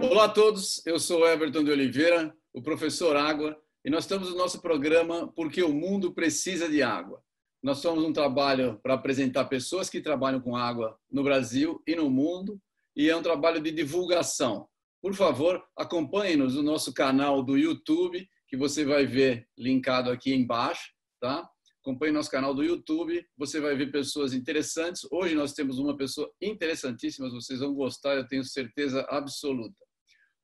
Olá a todos, eu sou Everton de Oliveira, o professor Água, e nós estamos no nosso programa Porque o Mundo Precisa de Água. Nós somos um trabalho para apresentar pessoas que trabalham com água no Brasil e no mundo, e é um trabalho de divulgação. Por favor, acompanhe-nos no nosso canal do YouTube, que você vai ver linkado aqui embaixo, tá? Acompanhe nosso canal do YouTube, você vai ver pessoas interessantes. Hoje nós temos uma pessoa interessantíssima, vocês vão gostar, eu tenho certeza absoluta.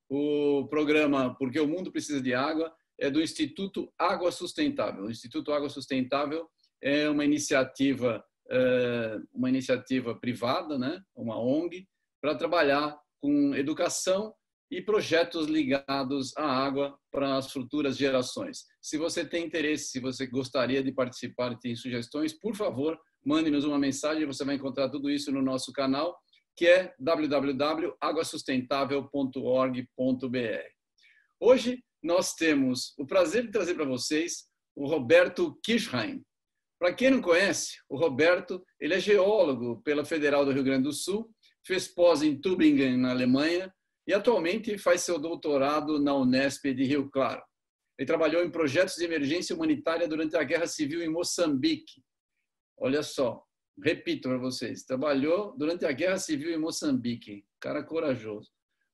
O programa Porque o Mundo Precisa de Água é do Instituto Água Sustentável. O Instituto Água Sustentável é uma iniciativa, é, uma iniciativa privada, né? uma ONG, para trabalhar com educação e projetos ligados à água para as futuras gerações. Se você tem interesse, se você gostaria de participar e tem sugestões, por favor, mande-nos uma mensagem, você vai encontrar tudo isso no nosso canal, que é www.aguasustentável.org.br. Hoje nós temos o prazer de trazer para vocês o Roberto Kirchheim. Para quem não conhece, o Roberto, ele é geólogo pela Federal do Rio Grande do Sul, fez pós em Tübingen, na Alemanha, e atualmente faz seu doutorado na Unesp de Rio Claro. Ele trabalhou em projetos de emergência humanitária durante a Guerra Civil em Moçambique. Olha só, repito para vocês, trabalhou durante a Guerra Civil em Moçambique. Cara corajoso.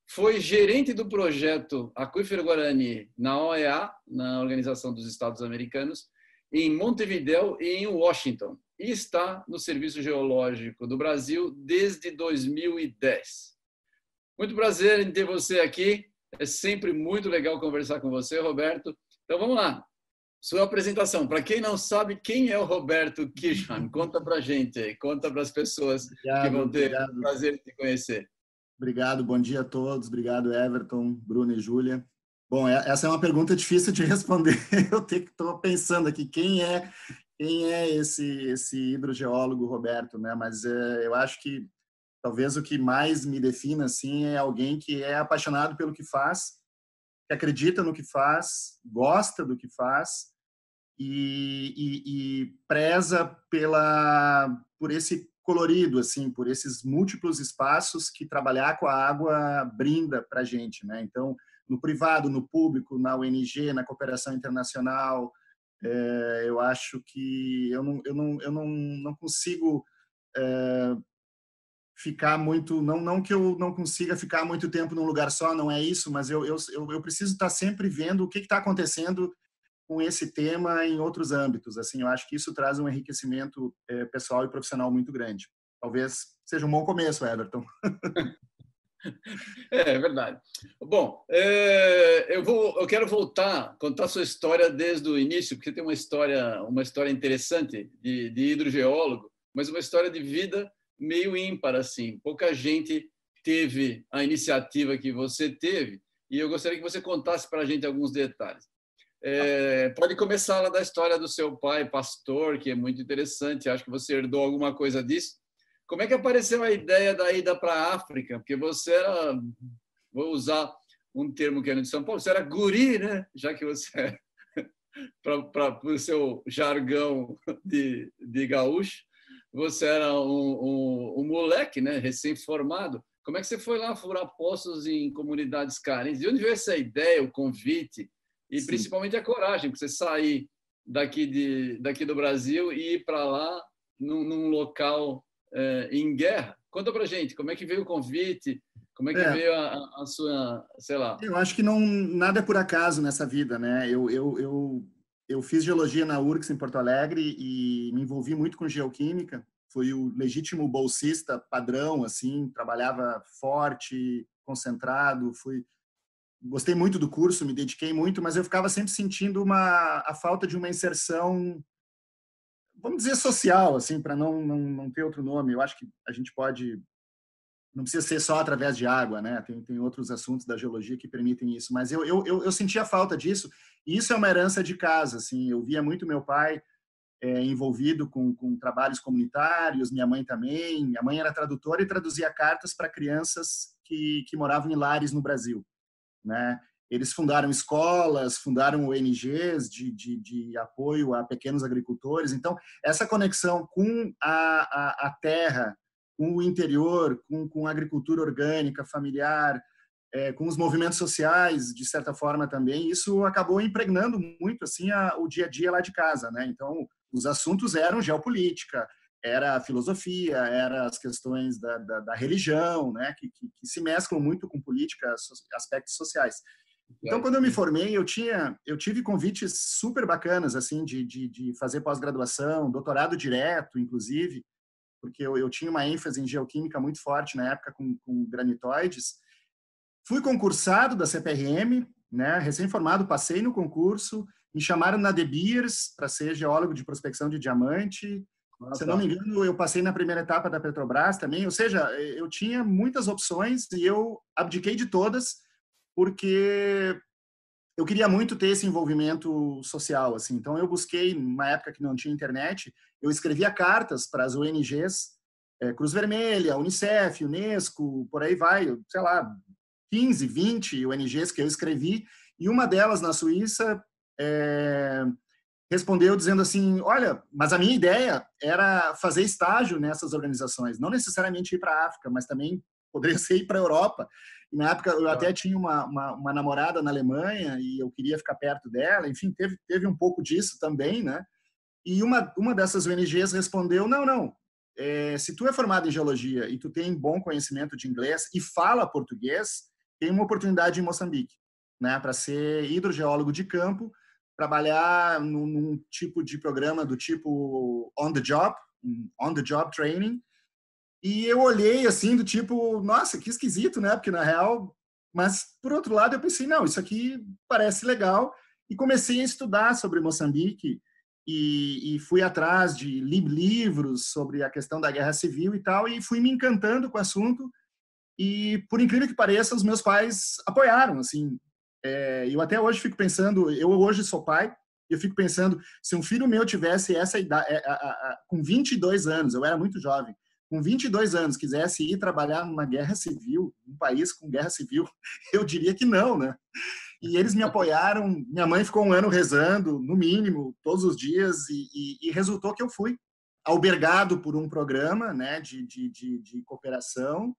Foi gerente do projeto Aquífero Guarani na OEA, na Organização dos Estados Americanos, em Montevideo e em Washington. E está no Serviço Geológico do Brasil desde 2010. Muito prazer em ter você aqui. É sempre muito legal conversar com você, Roberto. Então vamos lá. Sua apresentação. Para quem não sabe, quem é o Roberto Kirchheim? Conta para a gente aí, conta para as pessoas obrigado, que vão ter obrigado. o prazer de te conhecer. Obrigado, bom dia a todos. Obrigado, Everton, Bruno e Júlia. Bom, é, essa é uma pergunta difícil de responder. Eu estou pensando aqui quem é quem é esse esse hidrogeólogo Roberto, né? Mas é, eu acho que talvez o que mais me defina assim é alguém que é apaixonado pelo que faz, que acredita no que faz, gosta do que faz e, e, e preza pela por esse colorido assim, por esses múltiplos espaços que trabalhar com a água brinda para gente, né? Então, no privado, no público, na ONG, na cooperação internacional, é, eu acho que eu não, eu não, eu não, não consigo é, ficar muito não não que eu não consiga ficar muito tempo num lugar só não é isso mas eu eu, eu preciso estar sempre vendo o que está acontecendo com esse tema em outros âmbitos assim eu acho que isso traz um enriquecimento é, pessoal e profissional muito grande. Talvez seja um bom começo Everton. É, é verdade. Bom é, eu vou eu quero voltar contar sua história desde o início porque tem uma história uma história interessante de, de hidrogeólogo mas uma história de vida meio ímpar assim. Pouca gente teve a iniciativa que você teve e eu gostaria que você contasse para a gente alguns detalhes. É, pode começar lá da história do seu pai, pastor, que é muito interessante. Acho que você herdou alguma coisa disso. Como é que apareceu a ideia da ida para a África? Porque você era, vou usar um termo que é de São Paulo, você era guri, né? Já que você é, para o seu jargão de, de gaúcho você era um, um, um moleque, né, recém-formado. Como é que você foi lá furar poços em comunidades carentes? De onde veio essa ideia, o convite e Sim. principalmente a coragem para você sair daqui de daqui do Brasil e ir para lá num, num local é, em guerra? Conta para gente como é que veio o convite, como é que é. veio a, a, sua, sei lá? Eu acho que não nada é por acaso nessa vida, né? Eu, eu, eu eu fiz geologia na URGS em Porto Alegre e me envolvi muito com geoquímica. Fui o legítimo bolsista padrão, assim, trabalhava forte, concentrado, fui gostei muito do curso, me dediquei muito, mas eu ficava sempre sentindo uma a falta de uma inserção vamos dizer social, assim, para não, não não ter outro nome. Eu acho que a gente pode não precisa ser só através de água, né? Tem, tem outros assuntos da geologia que permitem isso. Mas eu, eu, eu, eu sentia falta disso. E isso é uma herança de casa, assim. Eu via muito meu pai é, envolvido com, com trabalhos comunitários, minha mãe também. Minha mãe era tradutora e traduzia cartas para crianças que, que moravam em lares no Brasil, né? Eles fundaram escolas, fundaram ONGs de, de, de apoio a pequenos agricultores. Então, essa conexão com a, a, a terra, com o interior, com, com a agricultura orgânica, familiar, é, com os movimentos sociais, de certa forma também, isso acabou impregnando muito assim a, o dia a dia lá de casa, né? Então, os assuntos eram geopolítica, era filosofia, era as questões da, da, da religião, né? Que, que, que, se mesclam muito com política, aspectos sociais. Então, quando eu me formei, eu tinha, eu tive convites super bacanas assim de, de, de fazer pós-graduação, doutorado direto, inclusive, porque eu, eu tinha uma ênfase em geoquímica muito forte na época com, com granitoides Fui concursado da CPRM, né, recém-formado, passei no concurso, me chamaram na De Beers para ser geólogo de prospecção de diamante. Ah, Se tá. não me engano, eu passei na primeira etapa da Petrobras também, ou seja, eu tinha muitas opções e eu abdiquei de todas porque eu queria muito ter esse envolvimento social, assim. Então eu busquei, numa época que não tinha internet, eu escrevia cartas para as ONGs, é, Cruz Vermelha, Unicef, Unesco, por aí vai, sei lá, 15, 20 ONGs que eu escrevi, e uma delas na Suíça é, respondeu dizendo assim: Olha, mas a minha ideia era fazer estágio nessas organizações, não necessariamente ir para a África, mas também poderia ser ir para a Europa. E na época eu até tinha uma, uma, uma, namorada na Alemanha e eu queria ficar perto dela, enfim, teve, teve um pouco disso também, né? E uma, uma dessas ONGs respondeu: Não, não. É, se tu é formado em geologia e tu tem bom conhecimento de inglês e fala português, tem uma oportunidade em Moçambique, né, para ser hidrogeólogo de campo, trabalhar num, num, tipo de programa do tipo on the job, on the job training. E eu olhei assim do tipo, nossa, que esquisito, né? Porque na real, mas por outro lado eu pensei, não, isso aqui parece legal e comecei a estudar sobre Moçambique e, e fui atrás de li livros sobre a questão da guerra civil e tal e fui me encantando com o assunto e, por incrível que pareça, os meus pais apoiaram, assim. É, eu até hoje fico pensando, eu hoje sou pai, eu fico pensando, se um filho meu tivesse essa idade, é, com 22 anos, eu era muito jovem, com 22 anos, quisesse ir trabalhar numa guerra civil, um país com guerra civil, eu diria que não, né? E eles me apoiaram, minha mãe ficou um ano rezando, no mínimo, todos os dias, e, e, e resultou que eu fui albergado por um programa né, de, de, de, de cooperação,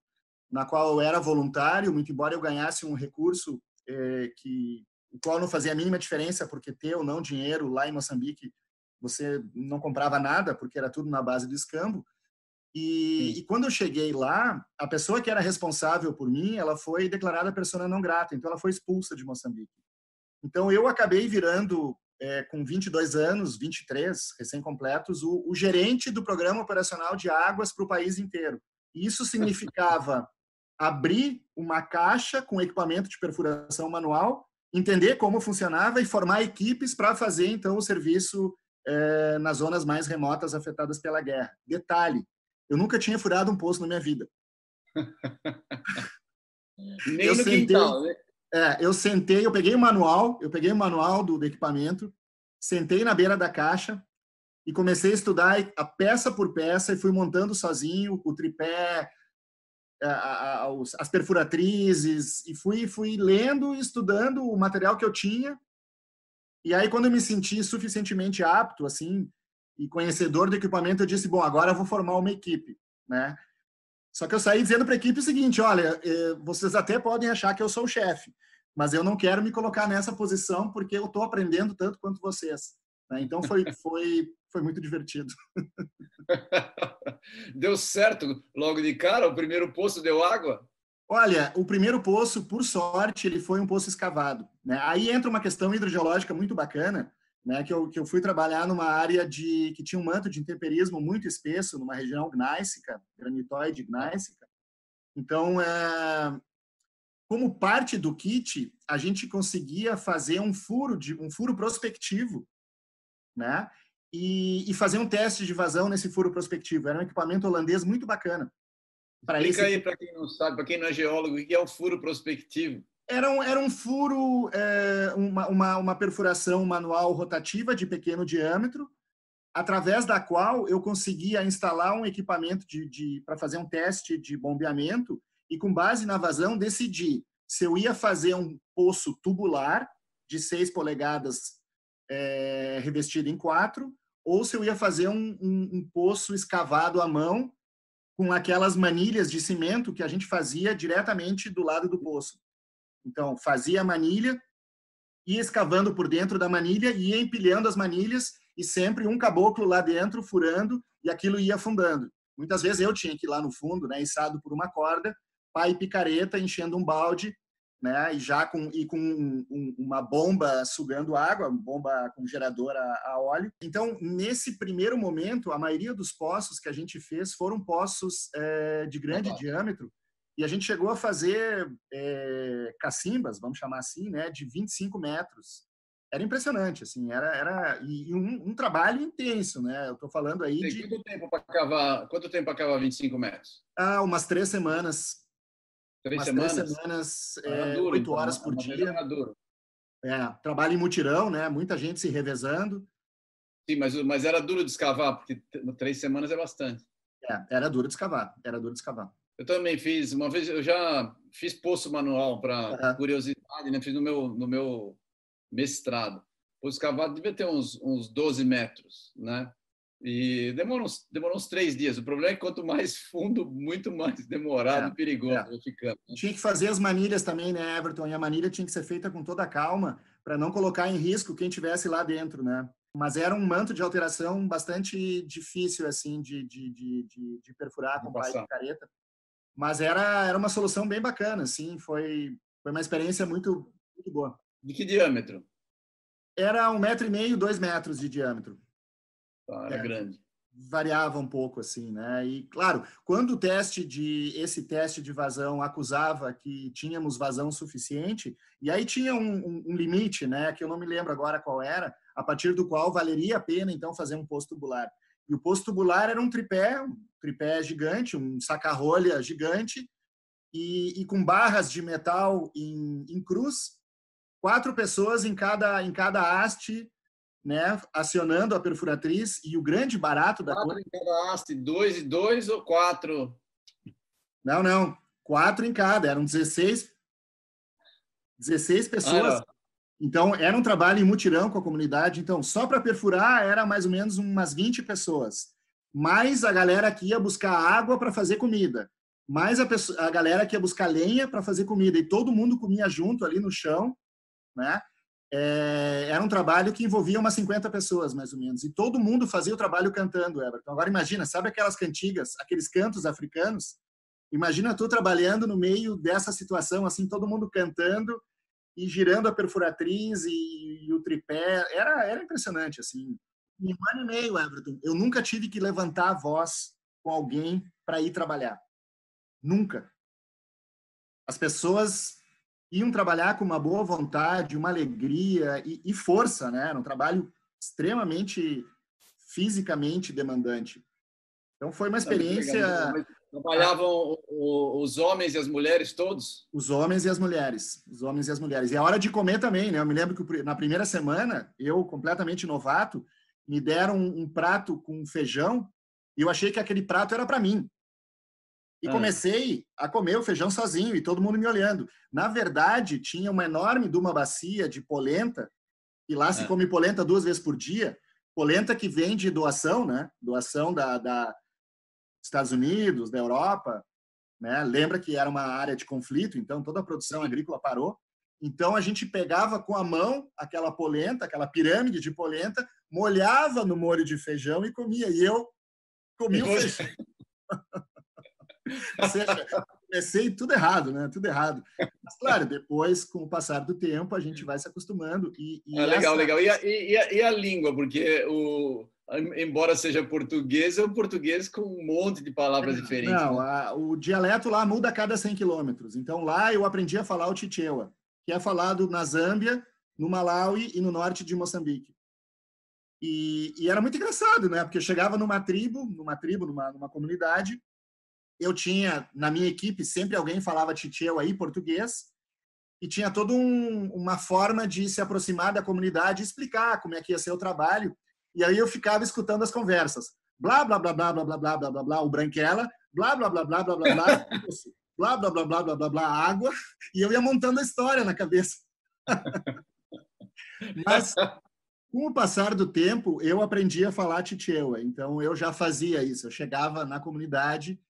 na qual eu era voluntário, muito embora eu ganhasse um recurso é, que o qual não fazia a mínima diferença, porque ter ou não dinheiro lá em Moçambique, você não comprava nada, porque era tudo na base do escambo. E, e, quando eu cheguei lá, a pessoa que era responsável por mim, ela foi declarada persona não grata, então ela foi expulsa de Moçambique. Então eu acabei virando, é, com 22 anos, 23, recém-completos, o, o gerente do programa operacional de águas para o país inteiro. E isso significava abrir uma caixa com equipamento de perfuração manual, entender como funcionava e formar equipes para fazer então o serviço é, nas zonas mais remotas afetadas pela guerra. Detalhe: eu nunca tinha furado um poço na minha vida. Nem eu no sentei, quintal, né? É, eu sentei, eu peguei o manual, eu peguei o manual do, do equipamento, sentei na beira da caixa e comecei a estudar a peça por peça e fui montando sozinho o tripé, as perfuratrizes e fui fui lendo e estudando o material que eu tinha e aí quando eu me senti suficientemente apto assim e conhecedor do equipamento eu disse bom agora eu vou formar uma equipe né só que eu saí dizendo para a equipe o seguinte olha eh, vocês até podem achar que eu sou o chefe mas eu não quero me colocar nessa posição porque eu estou aprendendo tanto quanto vocês né? então foi foi foi muito divertido deu certo logo de cara? O primeiro poço deu água? Olha, o primeiro poço, por sorte, ele foi um poço escavado. Né? Aí entra uma questão hidrogeológica muito bacana, né? que, eu, que eu fui trabalhar numa área de que tinha um manto de intemperismo muito espesso, numa região gnáisica, granitoide gnáisica. Então, é, como parte do kit, a gente conseguia fazer um furo de um furo prospectivo, né? e, e, fazer um teste de vazão nesse furo prospectivo. Era um equipamento holandês muito bacana. Explica esse... aí para quem não sabe, para quem não é geólogo, o que é um furo prospectivo? Era um, era um furo, é, uma, uma, uma perfuração manual rotativa de pequeno diâmetro, através da qual eu conseguia instalar um equipamento de, de para fazer um teste de bombeamento e, com base na vazão, decidir se eu ia fazer um poço tubular de 6 polegadas é, revestido em 4, ou se eu ia fazer um, um, um poço escavado à mão com aquelas manilhas de cimento que a gente fazia diretamente do lado do poço. Então, fazia a manilha, ia escavando por dentro da manilha, ia empilhando as manilhas e sempre um caboclo lá dentro furando e aquilo ia afundando. Muitas vezes eu tinha que ir lá no fundo, né, içado por uma corda, pai picareta enchendo um balde, né, e já com e com um, um, uma bomba sugando água, bomba com gerador a, a, óleo. Então, nesse primeiro momento, a maioria dos poços que a gente fez foram poços é, de grande diâmetro, e a gente chegou a fazer é, cacimbas, vamos chamar assim, né, de 25 metros. Era impressionante, assim, era, era e um, um trabalho intenso, né? Eu estou falando aí de quanto tempo para cavar? Quanto tempo para cavar 25 metros? Ah, umas três semanas. Três umas semanas. Três semanas, é, duro, oito então, horas por dia. É, trabalho em mutirão, né? Muita gente se revezando. Sim, mas, mas era duro de escavar, porque três semanas é bastante. É, era duro de escavar, era duro de escavar. Eu também fiz, uma vez eu já fiz poço manual para curiosidade, né? Fiz no meu, no meu mestrado. Poço escavado devia ter uns, uns 12 metros, né? E demorou uns, demorou uns três dias. O problema é que quanto mais fundo, muito mais demorado é, e perigoso é. ficando. Né? Tinha que fazer as manilhas também, né, Everton? E a manilha tinha que ser feita com toda a calma para não colocar em risco quem tivesse lá dentro, né? Mas era um manto de alteração bastante difícil, assim, de, de, de, de, de perfurar com pai de careta. Mas era, era uma solução bem bacana, assim, foi, foi uma experiência muito, muito boa. De que diâmetro? Era um metro e meio, dois metros de diâmetro. Ah, era é, grande. Variava um pouco, assim, né? E, claro, quando o teste de, esse teste de vazão acusava que tínhamos vazão suficiente, e aí tinha um, um, um limite, né? Que eu não me lembro agora qual era, a partir do qual valeria a pena, então, fazer um posto tubular. E o posto tubular era um tripé, tripé gigante, um saca-rolha gigante, e, e, com barras de metal em, em, cruz, quatro pessoas em cada, em cada haste, né, acionando a perfuratriz, e o grande barato da quatro coisa... em cada haste, dois e dois ou quatro? Não, não, quatro em cada, eram 16, 16 pessoas. Ah, então, era um trabalho em mutirão com a comunidade. Então, só para perfurar era mais ou menos umas 20 pessoas. Mais a galera que ia buscar água para fazer comida. Mais a, pessoa, a galera que ia buscar lenha para fazer comida. E todo mundo comia junto ali no chão, né? É, era um trabalho que envolvia umas 50 pessoas, mais ou menos. E todo mundo fazia o trabalho cantando, Everton. Agora imagina, sabe aquelas cantigas, aqueles cantos africanos? Imagina tu trabalhando no meio dessa situação, assim, todo mundo cantando e girando a perfuratriz e, e, o tripé. Era, era impressionante, assim. Em um ano e meio, Everton, eu nunca tive que levantar a voz com alguém para ir trabalhar. Nunca. As pessoas iam trabalhar com uma boa vontade, uma alegria e, e força, né? Era um trabalho extremamente fisicamente demandante. Então foi uma experiência Trabalhavam os homens e as mulheres todos? Os homens e as mulheres. Os homens e as mulheres. E a hora de comer também, né? Eu me lembro que na primeira semana, eu, completamente novato, me deram um, prato com feijão e eu achei que aquele prato era para mim. E ah. comecei a comer o feijão sozinho e todo mundo me olhando. Na verdade, tinha uma enorme de uma bacia de polenta, e lá se ah. come polenta duas vezes por dia. Polenta que vem de doação, né? Doação da, da Estados Unidos, da Europa, né? Lembra que era uma área de conflito, então toda a produção agrícola parou. Então a gente pegava com a mão aquela polenta, aquela pirâmide de polenta, molhava no molho de feijão e comia. E eu comia o feijão. Ou seja, comecei tudo errado, né? Tudo errado. Mas, claro, depois, com o passar do tempo, a gente vai se acostumando. E, e ah, legal, essa... legal. E a, e, a, e a língua? Porque o, embora seja português, é um português com um monte de palavras diferentes. Não, né? a, o dialeto lá muda a cada 100 quilômetros. Então, lá eu aprendi a falar o Chichewa, que é falado na Zâmbia, no Malawi e no norte de Moçambique. E, e, era muito engraçado, né? Porque eu chegava numa tribo, numa tribo, numa, numa comunidade, eu tinha, na minha equipe, sempre alguém falava Chichewa aí, português, e tinha toda um, uma forma de se aproximar da comunidade e explicar como é que ia ser o trabalho. E aí eu ficava escutando as conversas. Blá, blá, blá, blá, blá, blá, blá, blá, blá, blá, o Branquela, blá, blá, blá, blá, blá, blá, blá. Blá, blá, blá, blá, blá, blá, blá, água, e eu ia montando a história na cabeça. Mas, com o passar do tempo, eu aprendi a falar titieua, então eu já fazia isso. Eu chegava na comunidade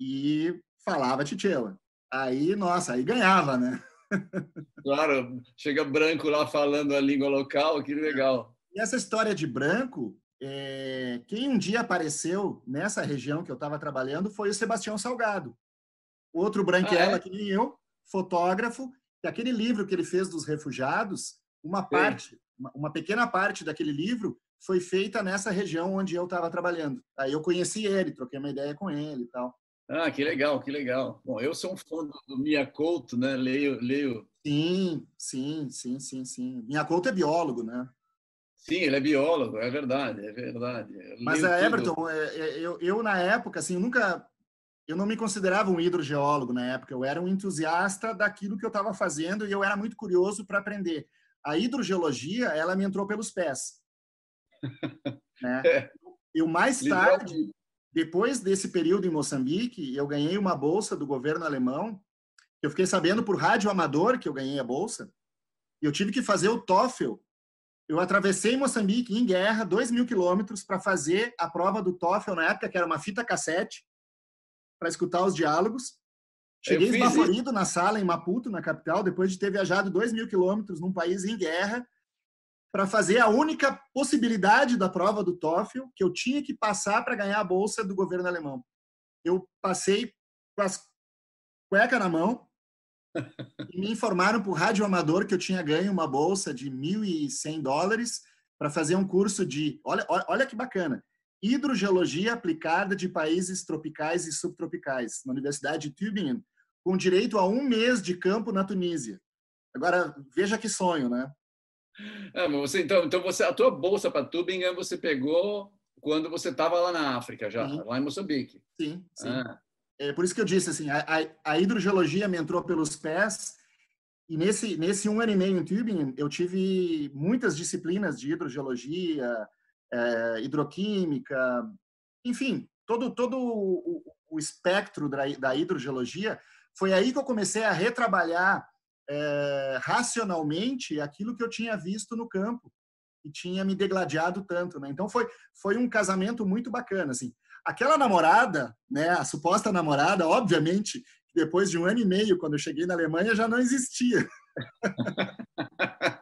e falava titieua. Aí, nossa, aí ganhava, né? Claro, chega branco lá falando a língua local, que legal. E essa história de branco, é, quem um dia apareceu nessa região que eu estava trabalhando foi o Sebastião Salgado. Outro branquela ah, é? que nem eu, fotógrafo, e aquele livro que ele fez dos refugiados, uma Sim. parte, uma, uma pequena parte daquele livro foi feita nessa região onde eu estava trabalhando. Aí eu conheci ele, troquei uma ideia com ele e tal. Ah, que legal, que legal. Bom, eu sou um fã do Mia Couto, né? Leio, leio. Sim, sim, sim, sim, sim. Mia Couto é biólogo, né? Sim, ele é biólogo, é verdade, é verdade. Mas a Everton, é, é, eu, eu na época, assim, nunca, eu não me considerava um hidrogeólogo na época. Eu era um entusiasta daquilo que eu estava fazendo e eu era muito curioso para aprender. A hidrogeologia, ela me entrou pelos pés. né? É. Eu mais tarde, depois desse período em Moçambique, eu ganhei uma bolsa do governo alemão. Eu fiquei sabendo por rádio amador que eu ganhei a bolsa. E eu tive que fazer o TOEFL. Eu atravessei Moçambique em guerra, dois mil quilômetros, para fazer a prova do TOEFL na época, que era uma fita cassete, para escutar os diálogos. Cheguei esbaforido na sala em Maputo, na capital, depois de ter viajado dois mil quilômetros num país em guerra, para fazer a única possibilidade da prova do TOEFL que eu tinha que passar para ganhar a bolsa do governo alemão. Eu passei com as cueca na mão e me informaram por rádio amador que eu tinha ganho uma bolsa de 1.100 dólares para fazer um curso de, olha, olha que bacana, hidrogeologia aplicada de países tropicais e subtropicais na Universidade de Tübingen, com direito a um mês de campo na Tunísia. Agora veja que sonho, né? É, você, então, então você, a tua bolsa para Tübingen você pegou quando você estava lá na África já, sim. lá em Moçambique. Sim, sim. Ah. É por isso que eu disse assim, a, a, a, hidrogeologia me entrou pelos pés e nesse nesse um ano e meio em Tübingen eu tive muitas disciplinas de hidrogeologia, é, hidroquímica, enfim, todo todo o, o espectro da, hidrogeologia. Foi aí que eu comecei a retrabalhar é, racionalmente aquilo que eu tinha visto no campo e tinha me degladiado tanto, né? Então foi foi um casamento muito bacana, assim. Aquela namorada, né, a suposta namorada, obviamente, depois de um ano e meio, quando eu cheguei na Alemanha, já não existia.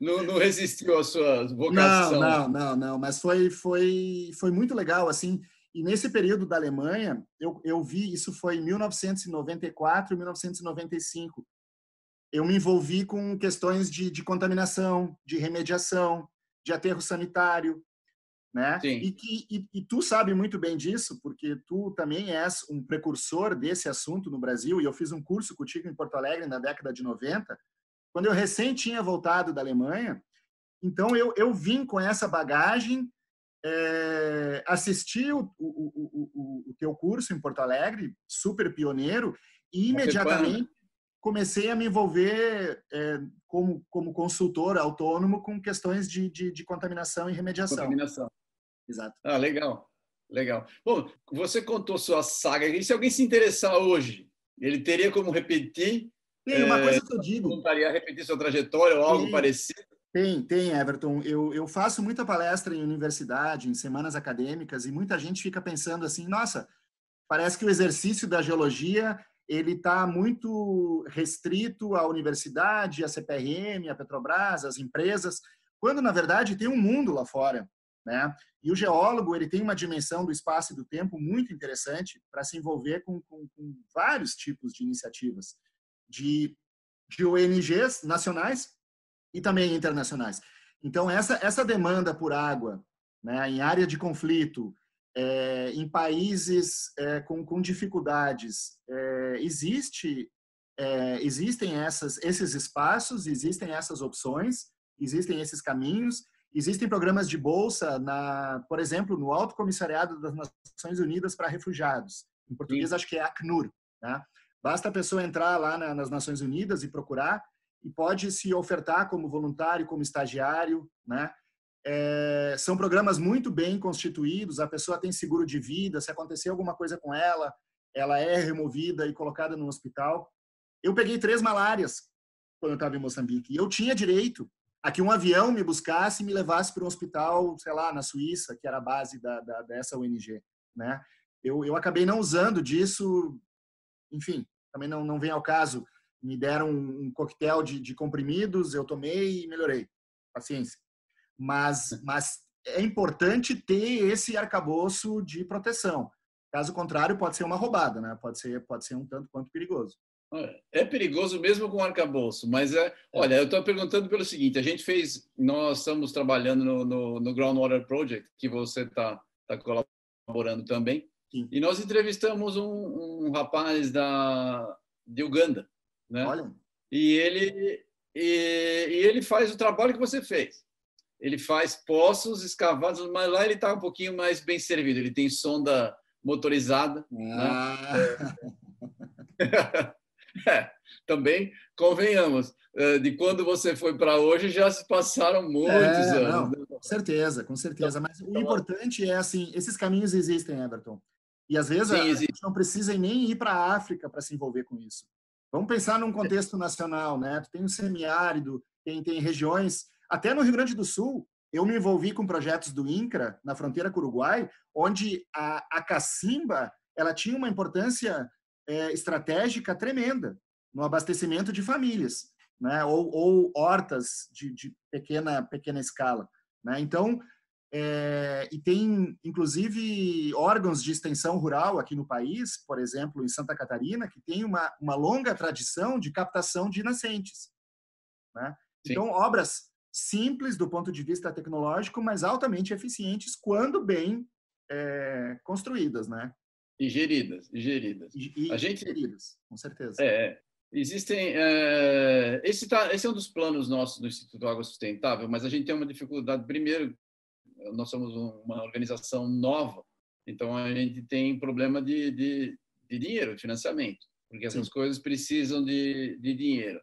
não, não resistiu à sua vocação. Não, não, não, não. Mas foi, foi, foi muito legal, assim. E nesse período da Alemanha, eu, eu vi, isso foi em 1994 1995 eu me envolvi com questões de, de contaminação, de remediação, de aterro sanitário, né? E, que, e, e, tu sabe muito bem disso, porque tu também és um precursor desse assunto no Brasil, e eu fiz um curso contigo em Porto Alegre na década de 90, quando eu recém tinha voltado da Alemanha. Então, eu, eu vim com essa bagagem, é, assisti o, o, o, o, teu curso em Porto Alegre, super pioneiro, e imediatamente comecei a me envolver é, como, como consultor autônomo com questões de, de, de, contaminação e remediação. Contaminação. Exato. Ah, legal. Legal. Bom, você contou sua saga. E se alguém se interessar hoje, ele teria como repetir? Tem uma é, coisa que eu digo. Voltaria a repetir sua trajetória ou algo tem, parecido? Tem, tem, Everton. Eu, eu faço muita palestra em universidade, em semanas acadêmicas, e muita gente fica pensando assim: nossa, parece que o exercício da geologia ele está muito restrito à universidade, à CPRM, à Petrobras, às empresas, quando na verdade tem um mundo lá fora, né? E o geólogo ele tem uma dimensão do espaço e do tempo muito interessante para se envolver com, com, com, vários tipos de iniciativas, de, de ONGs nacionais e também internacionais. Então essa essa demanda por água, né, em área de conflito, é, em países é, com, com, dificuldades, é, existe, é, existem essas, esses espaços, existem essas opções, existem esses caminhos, existem programas de bolsa, na, por exemplo, no Alto Comissariado das Nações Unidas para Refugiados. Em português, Sim. acho que é ACNUR. Tá? Basta a pessoa entrar lá na, nas Nações Unidas e procurar, e pode se ofertar como voluntário, como estagiário, né? É, são programas muito bem constituídos, a pessoa tem seguro de vida, se acontecer alguma coisa com ela, ela é removida e colocada no hospital. Eu peguei três malárias quando eu estava em Moçambique. E eu tinha direito a que um avião me buscasse e me levasse para um hospital, sei lá, na Suíça, que era a base da, da dessa ONG, né? Eu, eu acabei não usando disso, enfim, também não, não vem ao caso. Me deram um, coquetel de, de comprimidos, eu tomei e melhorei. Paciência. Mas, mas é importante ter esse arcabouço de proteção. Caso contrário, pode ser uma roubada, né? Pode ser, pode ser um tanto quanto perigoso. É perigoso mesmo com arcabouço, mas é. Olha, eu estou perguntando pelo seguinte: a gente fez, nós estamos trabalhando no, no, no Groundwater Project, que você está tá colaborando também, Sim. e nós entrevistamos um, um, rapaz da de Uganda, né? Olha. E ele e, e ele faz o trabalho que você fez. Ele faz poços escavados, mas lá ele está um pouquinho mais bem servido. Ele tem sonda motorizada. Né? Ah. Né? É, também convenhamos, é, de quando você foi para hoje já se passaram muitos é, anos. Não, né? com certeza, com certeza. Mas o importante é assim, esses caminhos existem, Everton. E às vezes Sim, a gente não precisa nem ir para a África para se envolver com isso. Vamos pensar num contexto nacional, né? Tem um semiárido, tem, tem regiões, até no Rio Grande do Sul, eu me envolvi com projetos do INCRA, na fronteira com o Uruguai, onde a, a cacimba ela tinha uma importância é, estratégica tremenda no abastecimento de famílias, né? ou, ou hortas de, de, pequena, pequena escala. Né? Então, é, e tem, inclusive, órgãos de extensão rural aqui no país, por exemplo, em Santa Catarina, que tem uma, uma longa tradição de captação de nascentes. Né? Então, obras simples do ponto de vista tecnológico, mas altamente eficientes quando bem é, construídas, né? E geridas, e geridas. E, a gente, geridas, com certeza. É, existem. É, esse, tá, esse é um dos planos nossos do Instituto Água Sustentável, mas a gente tem uma dificuldade. Primeiro, nós somos uma organização nova, então a gente tem problema de, de, de dinheiro, de financiamento, porque essas Sim. coisas precisam de, de dinheiro.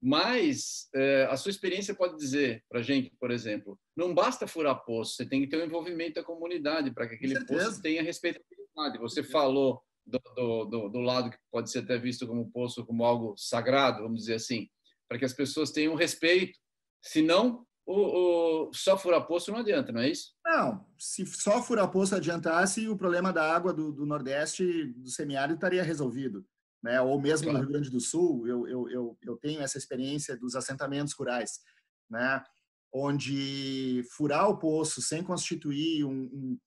Mas é, a sua experiência pode dizer para a gente, por exemplo, não basta furar poço, você tem que ter o um envolvimento da comunidade para que aquele poço tenha respeitabilidade. Você falou do, do, do, lado que pode ser até visto como poço, como algo sagrado, vamos dizer assim, para que as pessoas tenham respeito. Senão, o, o, só furar poço não adianta, não é isso? Não, se só furar poço adiantasse, o problema da água do, do Nordeste, do semiárido, estaria resolvido né? ou mesmo claro. no Rio Grande do Sul, eu, eu, eu, eu tenho essa experiência dos assentamentos rurais, né? onde furar o poço sem constituir um,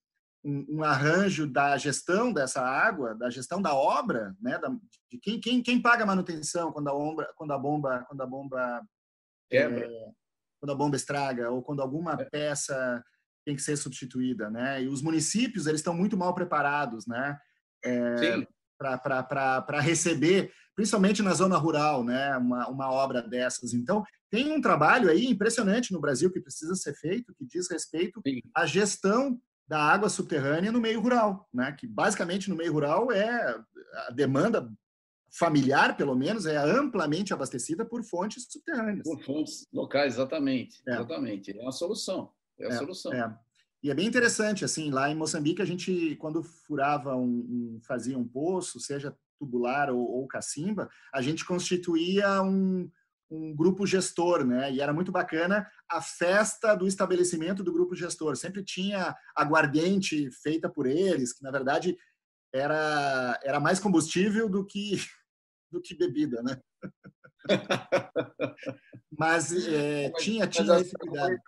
um, um, arranjo da gestão dessa água, da gestão da obra, né, da, de quem, quem, quem paga a manutenção quando a, ombra, quando a bomba, quando a bomba quebra, é, quando a bomba estraga ou quando alguma é. peça tem que ser substituída, né? E os municípios eles estão muito mal preparados, né? É, para receber, principalmente na zona rural, né, uma, uma obra dessas. Então, tem um trabalho aí impressionante no Brasil que precisa ser feito, que diz respeito Sim. à gestão da água subterrânea no meio rural, né, que basicamente no meio rural é a demanda familiar, pelo menos, é amplamente abastecida por fontes subterrâneas. Por fontes locais, exatamente. É. Exatamente. É a solução. É a é, solução. É. E é bem interessante, assim, lá em Moçambique a gente, quando furava um, um fazia um poço, seja tubular ou, ou cacimba, a gente constituía um, um grupo gestor, né? E era muito bacana a festa do estabelecimento do grupo gestor. Sempre tinha aguardente feita por eles, que na verdade era era mais combustível do que do que bebida, né? Mas é, tinha tinha esse cuidado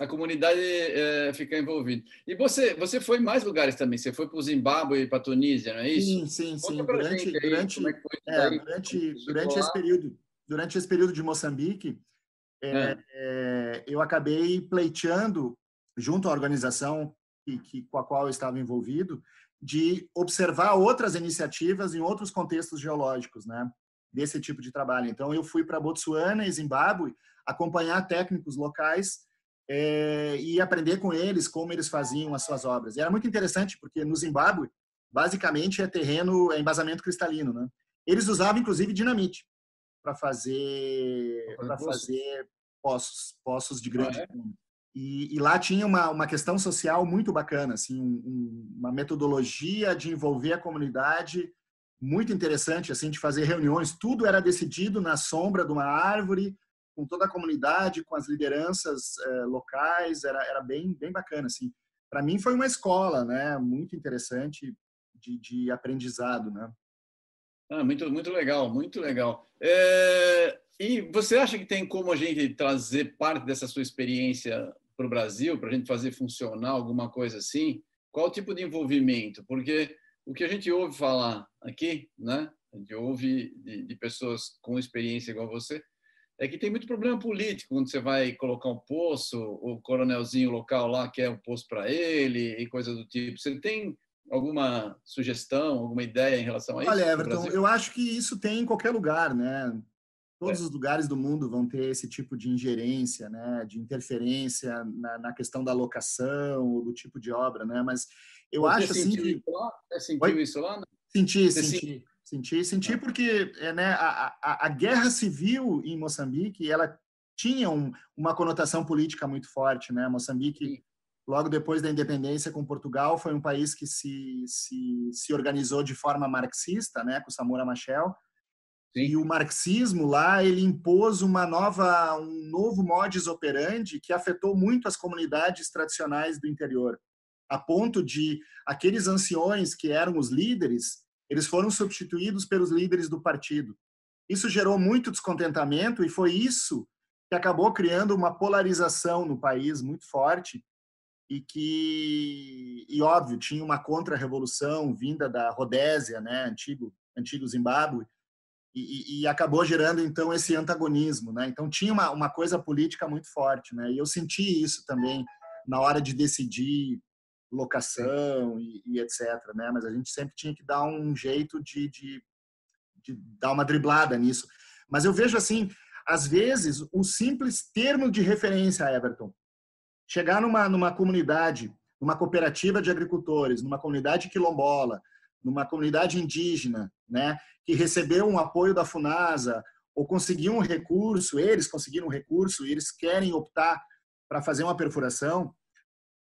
a comunidade é, ficar envolvida. E você, você foi em mais lugares também? Você foi para o Zimbábue e para a Tunísia, não é isso? Sim, sim, sim. Durante, aí, durante, é, durante, durante esse período, durante esse período de Moçambique, é, é. é. eu acabei pleiteando junto à organização que, que, com a qual eu estava envolvido, de observar outras iniciativas em outros contextos geológicos, né? Desse tipo de trabalho. Então, eu fui para Botsuana e Zimbábue acompanhar técnicos locais é, e aprender com eles como eles faziam as suas obras. E era muito interessante porque no Zimbábue, basicamente é terreno, é embasamento cristalino, né? Eles usavam inclusive dinamite para fazer para fazer poços, poços de grande ah, é? E, e, lá tinha uma, uma questão social muito bacana, assim, um, uma metodologia de envolver a comunidade muito interessante, assim, de fazer reuniões. Tudo era decidido na sombra de uma árvore, com toda a comunidade, com as lideranças eh, locais. Era, era bem, bem bacana, assim. Para mim foi uma escola, né, muito interessante de, de aprendizado, né. Ah, muito, muito legal, muito legal. É, e você acha que tem como a gente trazer parte dessa sua experiência para o Brasil, para a gente fazer funcionar alguma coisa assim? Qual tipo de envolvimento? Porque o que a gente ouve falar aqui, né? A gente ouve de, de pessoas com experiência igual você, é que tem muito problema político quando você vai colocar um poço, o coronelzinho local lá quer um poço para ele e coisa do tipo. Você tem alguma sugestão, alguma ideia em relação a isso? Olha, Everton, eu acho que isso tem em qualquer lugar, né? Todos é. os lugares do mundo vão ter esse tipo de ingerência, né? De interferência na, na questão da locação ou do tipo de obra, né? Mas eu Você acho assim que... Sentiu isso lá? Não? Senti, Você senti. Senti, senti ah. porque é, né, a, a, a, guerra civil em Moçambique ela tinha um, uma conotação política muito forte, né? Moçambique logo depois da independência com Portugal, foi um país que se, se, se organizou de forma marxista, né, com Samora Machel. Sim. E o marxismo lá, ele impôs uma nova, um novo modus operandi que afetou muito as comunidades tradicionais do interior, a ponto de aqueles anciões que eram os líderes, eles foram substituídos pelos líderes do partido. Isso gerou muito descontentamento e foi isso que acabou criando uma polarização no país muito forte e que, e óbvio, tinha uma contra-revolução vinda da Rodésia, né, antigo, antigo Zimbábue, e, e, acabou gerando então esse antagonismo, né? Então tinha uma, uma coisa política muito forte, né? E eu senti isso também na hora de decidir locação e, e etc, né? Mas a gente sempre tinha que dar um jeito de, de, de dar uma driblada nisso. Mas eu vejo assim, às vezes o simples termo de referência, Everton, chegar numa, numa comunidade, numa cooperativa de agricultores, numa comunidade quilombola, numa comunidade indígena, né, que recebeu um apoio da Funasa ou conseguiu um recurso, eles conseguiram um recurso e eles querem optar para fazer uma perfuração,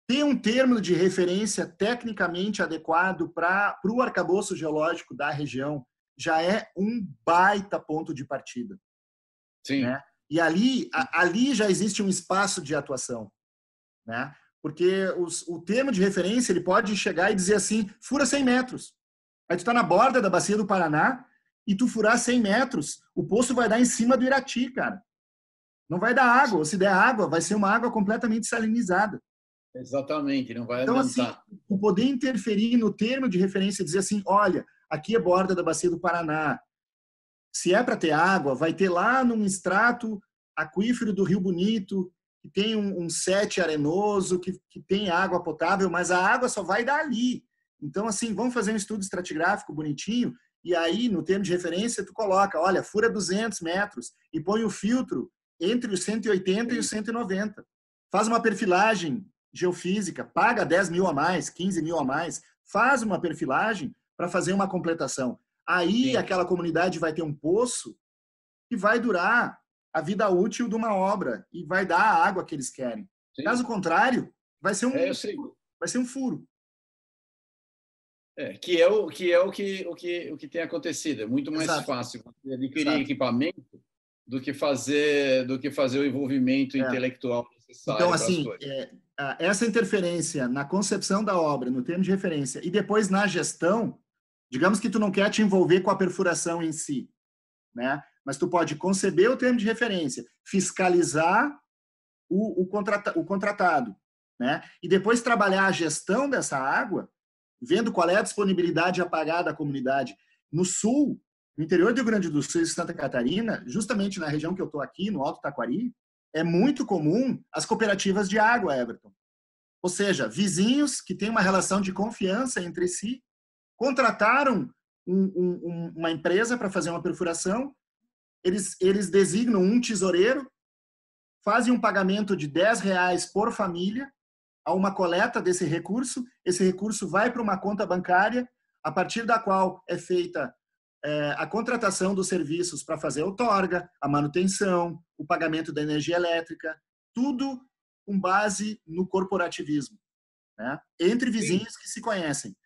ter um termo de referência tecnicamente adequado para o arcabouço geológico da região já é um baita ponto de partida. Sim. Né? E ali, a, ali já existe um espaço de atuação né? Porque os, o termo de referência ele pode chegar e dizer assim, fura 100 metros. Aí tu está na borda da bacia do Paraná e tu furar 100 metros, o poço vai dar em cima do Irati, cara. Não vai dar água, ou se der água, vai ser uma água completamente salinizada. Exatamente, não vai Então, assim, o poder interferir no termo de referência, dizer assim, olha, aqui é borda da bacia do Paraná. Se é para ter água, vai ter lá num extrato aquífero do Rio Bonito, que tem um, um set arenoso, que, que tem água potável, mas a água só vai dali. Então, assim, vamos fazer um estudo estratigráfico bonitinho, e aí, no termo de referência, tu coloca, olha, fura 200 metros e põe o filtro entre os 180 e os 190. Faz uma perfilagem geofísica, paga 10 mil a mais, 15 mil a mais, faz uma perfilagem para fazer uma completação. Aí, Sim. aquela comunidade vai ter um poço que vai durar a vida útil de uma obra e vai dar a água que eles querem. Sim. Caso contrário, vai ser um é, vai ser um furo. É, que é o que é o que o que o que tem acontecido. É muito mais Exato. fácil adquirir Exato. equipamento do que fazer do que fazer o envolvimento é. intelectual necessário. Então assim, é, essa interferência na concepção da obra, no termo de referência e depois na gestão, digamos que tu não quer te envolver com a perfuração em si, né? Mas tu pode conceber o termo de referência, fiscalizar o, o, contrata, o contratado, né? E depois trabalhar a gestão dessa água, vendo qual é a disponibilidade a pagar da comunidade. No sul, no interior do Rio Grande do Sul e Santa Catarina, justamente na região que eu estou aqui, no Alto Taquari, é muito comum as cooperativas de água, Everton. Ou seja, vizinhos que têm uma relação de confiança entre si, contrataram um, um, uma empresa para fazer uma perfuração eles, eles designam um tesoureiro, fazem um pagamento de 10 reais por família a uma coleta desse recurso. Esse recurso vai para uma conta bancária, a partir da qual é feita é, a contratação dos serviços para fazer a outorga, a manutenção, o pagamento da energia elétrica, tudo com base no corporativismo, né? entre vizinhos Sim. que se conhecem.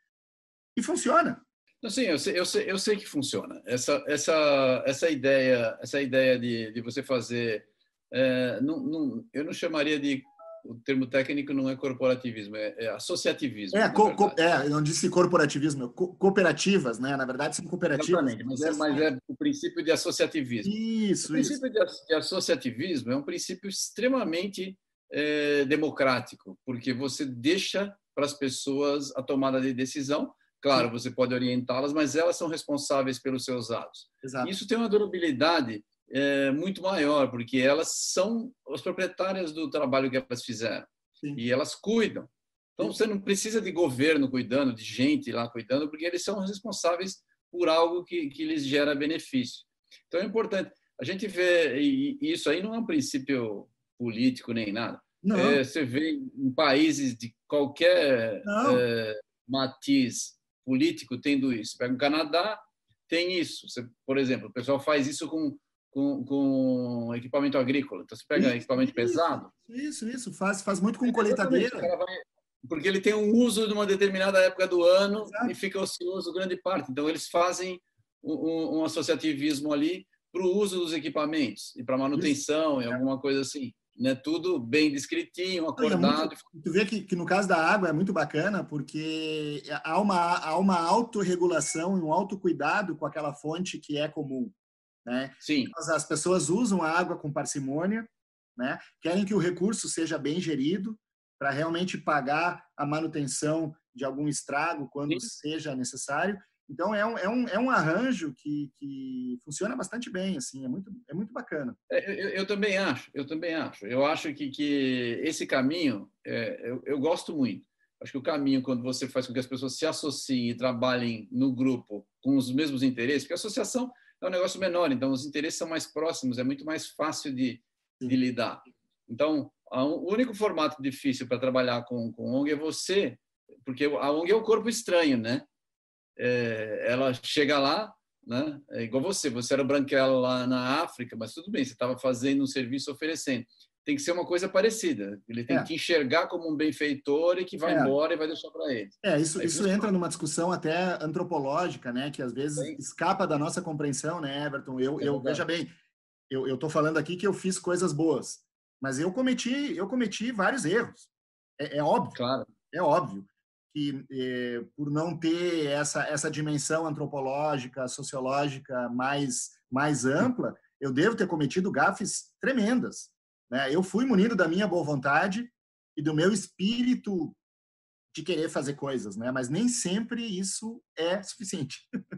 E funciona. Sim, eu sei, eu sei, eu sei que funciona. Essa, essa, essa ideia, essa ideia de, de você fazer, é, não, não, eu não chamaria de o termo técnico não é corporativismo, é, é associativismo. É, co, co, é, não disse corporativismo, é co, cooperativas, né? Na verdade, são cooperativas. Mas é, mas é o princípio de associativismo. Isso, O princípio isso. de associativismo é um princípio extremamente é, democrático, porque você deixa para as pessoas a tomada de decisão. Claro, você pode orientá-las, mas elas são responsáveis pelos seus atos. Exato. Isso tem uma durabilidade é, muito maior, porque elas são as proprietárias do trabalho que elas fizeram Sim. e elas cuidam. Então você não precisa de governo cuidando, de gente lá cuidando, porque eles são responsáveis por algo que, que lhes gera benefício. Então é importante. A gente vê, e isso aí não é um princípio político nem nada. É, você vê em países de qualquer é, matiz político tendo isso. Pega o Canadá, tem isso. Você, por exemplo, o pessoal faz isso com com, com equipamento agrícola. Então, você pega isso, equipamento isso, pesado. Isso, isso. Faz, faz muito com colheitadeira. porque ele tem um uso de uma determinada época do ano Exato. e fica ocioso grande parte. Então, eles fazem um, um associativismo ali para o uso dos equipamentos e para manutenção isso. e alguma coisa assim. Né? Tudo bem descritinho, acordado. É muito, tu vê que, que, no caso da água é muito bacana porque há uma, há uma autorregulação e um autocuidado com aquela fonte que é comum. Né? Sim. As pessoas usam a água com parcimônia, né? querem que o recurso seja bem gerido para realmente pagar a manutenção de algum estrago quando Sim. seja necessário. Então é um, é um, é um arranjo que, que funciona bastante bem, assim, é muito, é muito bacana. É, eu, eu também acho, eu também acho. Eu acho que, que esse caminho, é, eu, eu gosto muito. Acho que o caminho, quando você faz com que as pessoas se associem e trabalhem no grupo com os mesmos interesses, porque a associação é um negócio menor, então os interesses são mais próximos, é muito mais fácil de, de lidar. Então, o único formato difícil para trabalhar com, com ONG é você, porque a ONG é um corpo estranho, né? É, ela chega lá, né? É igual você, você era branquelo lá na África, mas tudo bem, você estava fazendo um serviço oferecendo tem que ser uma coisa parecida. Ele tem é. que enxergar como um benfeitor e que vai é. embora e vai deixar para ele. É, isso, isso entra numa discussão até antropológica, né? Que às vezes Sim. escapa da nossa compreensão, né, Everton? Eu, é eu veja bem, eu estou falando aqui que eu fiz coisas boas, mas eu cometi, eu cometi vários erros. É, é óbvio. Claro. É óbvio que é, por não ter essa essa dimensão antropológica, sociológica mais mais ampla, eu devo ter cometido gafes tremendas né? Eu fui munido da minha boa vontade e do meu espírito de querer fazer coisas, né? Mas nem sempre isso é suficiente.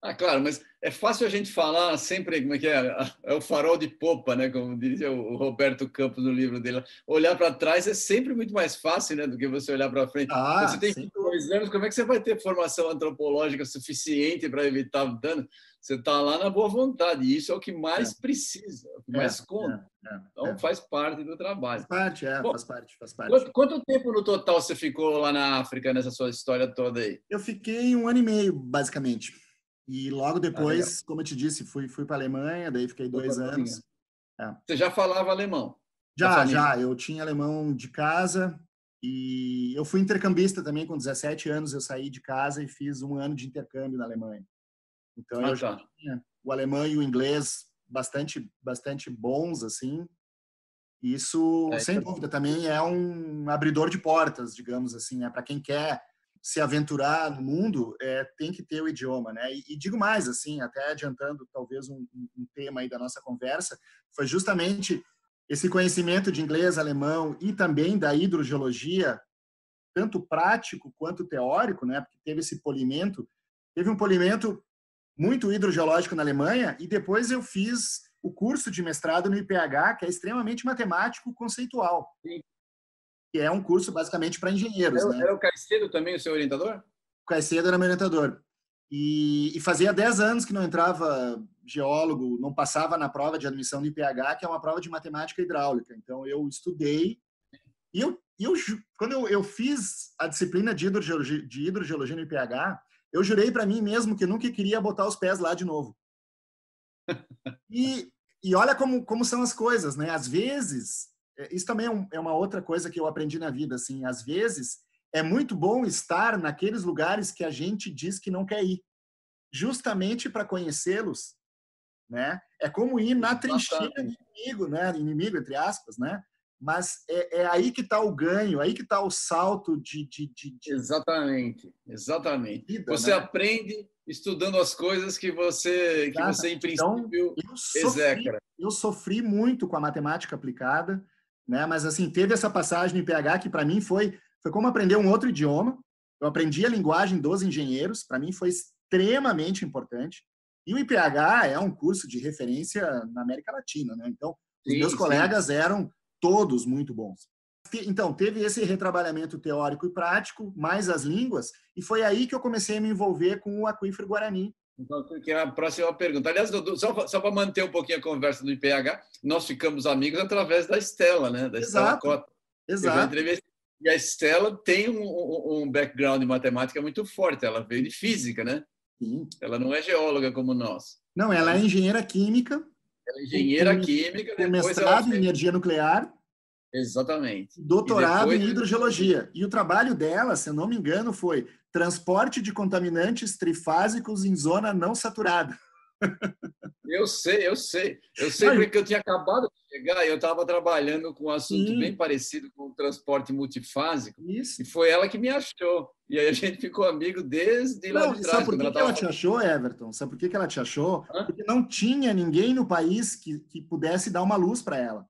Ah, claro, mas é fácil a gente falar sempre, como é que é? É o farol de popa, né? Como dizia o Roberto Campos no livro dele. Olhar para trás é sempre muito mais fácil, né? Do que você olhar para frente. Ah, você tem dois anos, como é que você vai ter formação antropológica suficiente para evitar dano? Você está lá na boa vontade, e isso é o que mais é. precisa, o que é, mais conta. É, é, então, é. faz parte do trabalho. Faz parte, é, Bom, faz parte, faz parte. Quanto, quanto, tempo no total você ficou lá na África, nessa sua história toda aí? Eu fiquei um ano e meio, basicamente. E logo depois, ah, como eu te disse, fui, fui para a Alemanha, daí fiquei dois anos. É. Você já falava alemão? Já, já. Eu tinha alemão de casa e eu fui intercambista também com 17 anos. Eu saí de casa e fiz um ano de intercâmbio na Alemanha. Então ah, eu já tá. tinha o alemão e o inglês bastante, bastante bons assim. Isso, é, sem é dúvida, também é um abridor de portas, digamos assim, né? para quem quer se aventurar no mundo, é, tem que ter o idioma, né? E, e digo mais, assim, até adiantando talvez um, um, tema aí da nossa conversa, foi justamente esse conhecimento de inglês, alemão e também da hidrogeologia, tanto prático quanto teórico, né? Porque teve esse polimento, teve um polimento muito hidrogeológico na Alemanha e depois eu fiz o curso de mestrado no IPH, que é extremamente matemático conceitual. Sim que é um curso basicamente para engenheiros. Era, né? era o Caicedo também o seu orientador? O Caicedo era meu orientador. E, e, fazia 10 anos que não entrava geólogo, não passava na prova de admissão do IPH, que é uma prova de matemática hidráulica. Então, eu estudei. E eu, eu quando eu, eu fiz a disciplina de hidrogeologia, de hidrogeologia no IPH, eu jurei para mim mesmo que nunca queria botar os pés lá de novo. E, e olha como, como são as coisas, né? Às vezes, é, isso também é, um, é uma outra coisa que eu aprendi na vida. Assim, às vezes é muito bom estar naqueles lugares que a gente diz que não quer ir, justamente para conhecê-los, né? É como ir na trincheira do inimigo, né? Inimigo entre aspas, né? Mas é, é aí que está o ganho, aí que está o salto de, de, de, de, Exatamente, exatamente. Vida, você né? aprende estudando as coisas que você, que você em então, princípio, então, eu sofri, eu sofri muito com a matemática aplicada, né? Mas assim teve essa passagem em PH que para mim foi foi como aprender um outro idioma. Eu aprendi a linguagem dos engenheiros, para mim foi extremamente importante. E o IPH é um curso de referência na América Latina, né? Então, os sim, meus colegas sim. eram todos muito bons. Então, teve esse retrabalhamento teórico e prático, mais as línguas, e foi aí que eu comecei a me envolver com o aquífero Guarani. Então, que é a próxima pergunta. Aliás, só, só para manter um pouquinho a conversa do IPH, nós ficamos amigos através da Estela, né? Da Exato. Estela Cota. Exato. E a Estela tem um, um, background em matemática muito forte. Ela veio de física, né? Sim. Ela não é geóloga como nós. Não, ela é engenheira química. Ela é engenheira com, química. Com mestrado fez... em energia nuclear. Exatamente. Doutorado depois... em hidrogeologia. E o trabalho dela, se eu não me engano, foi transporte de contaminantes trifásicos em zona não saturada. Eu sei, eu sei. Eu sei porque eu tinha acabado de chegar e eu estava trabalhando com um assunto Sim. bem parecido com o transporte multifásico. Isso. E foi ela que me achou. E aí a gente ficou amigo desde lá de trás. Sabe por que ela, que ela te achou, Everton? Sabe por que ela te achou? Hã? Porque não tinha ninguém no país que, que pudesse dar uma luz para ela.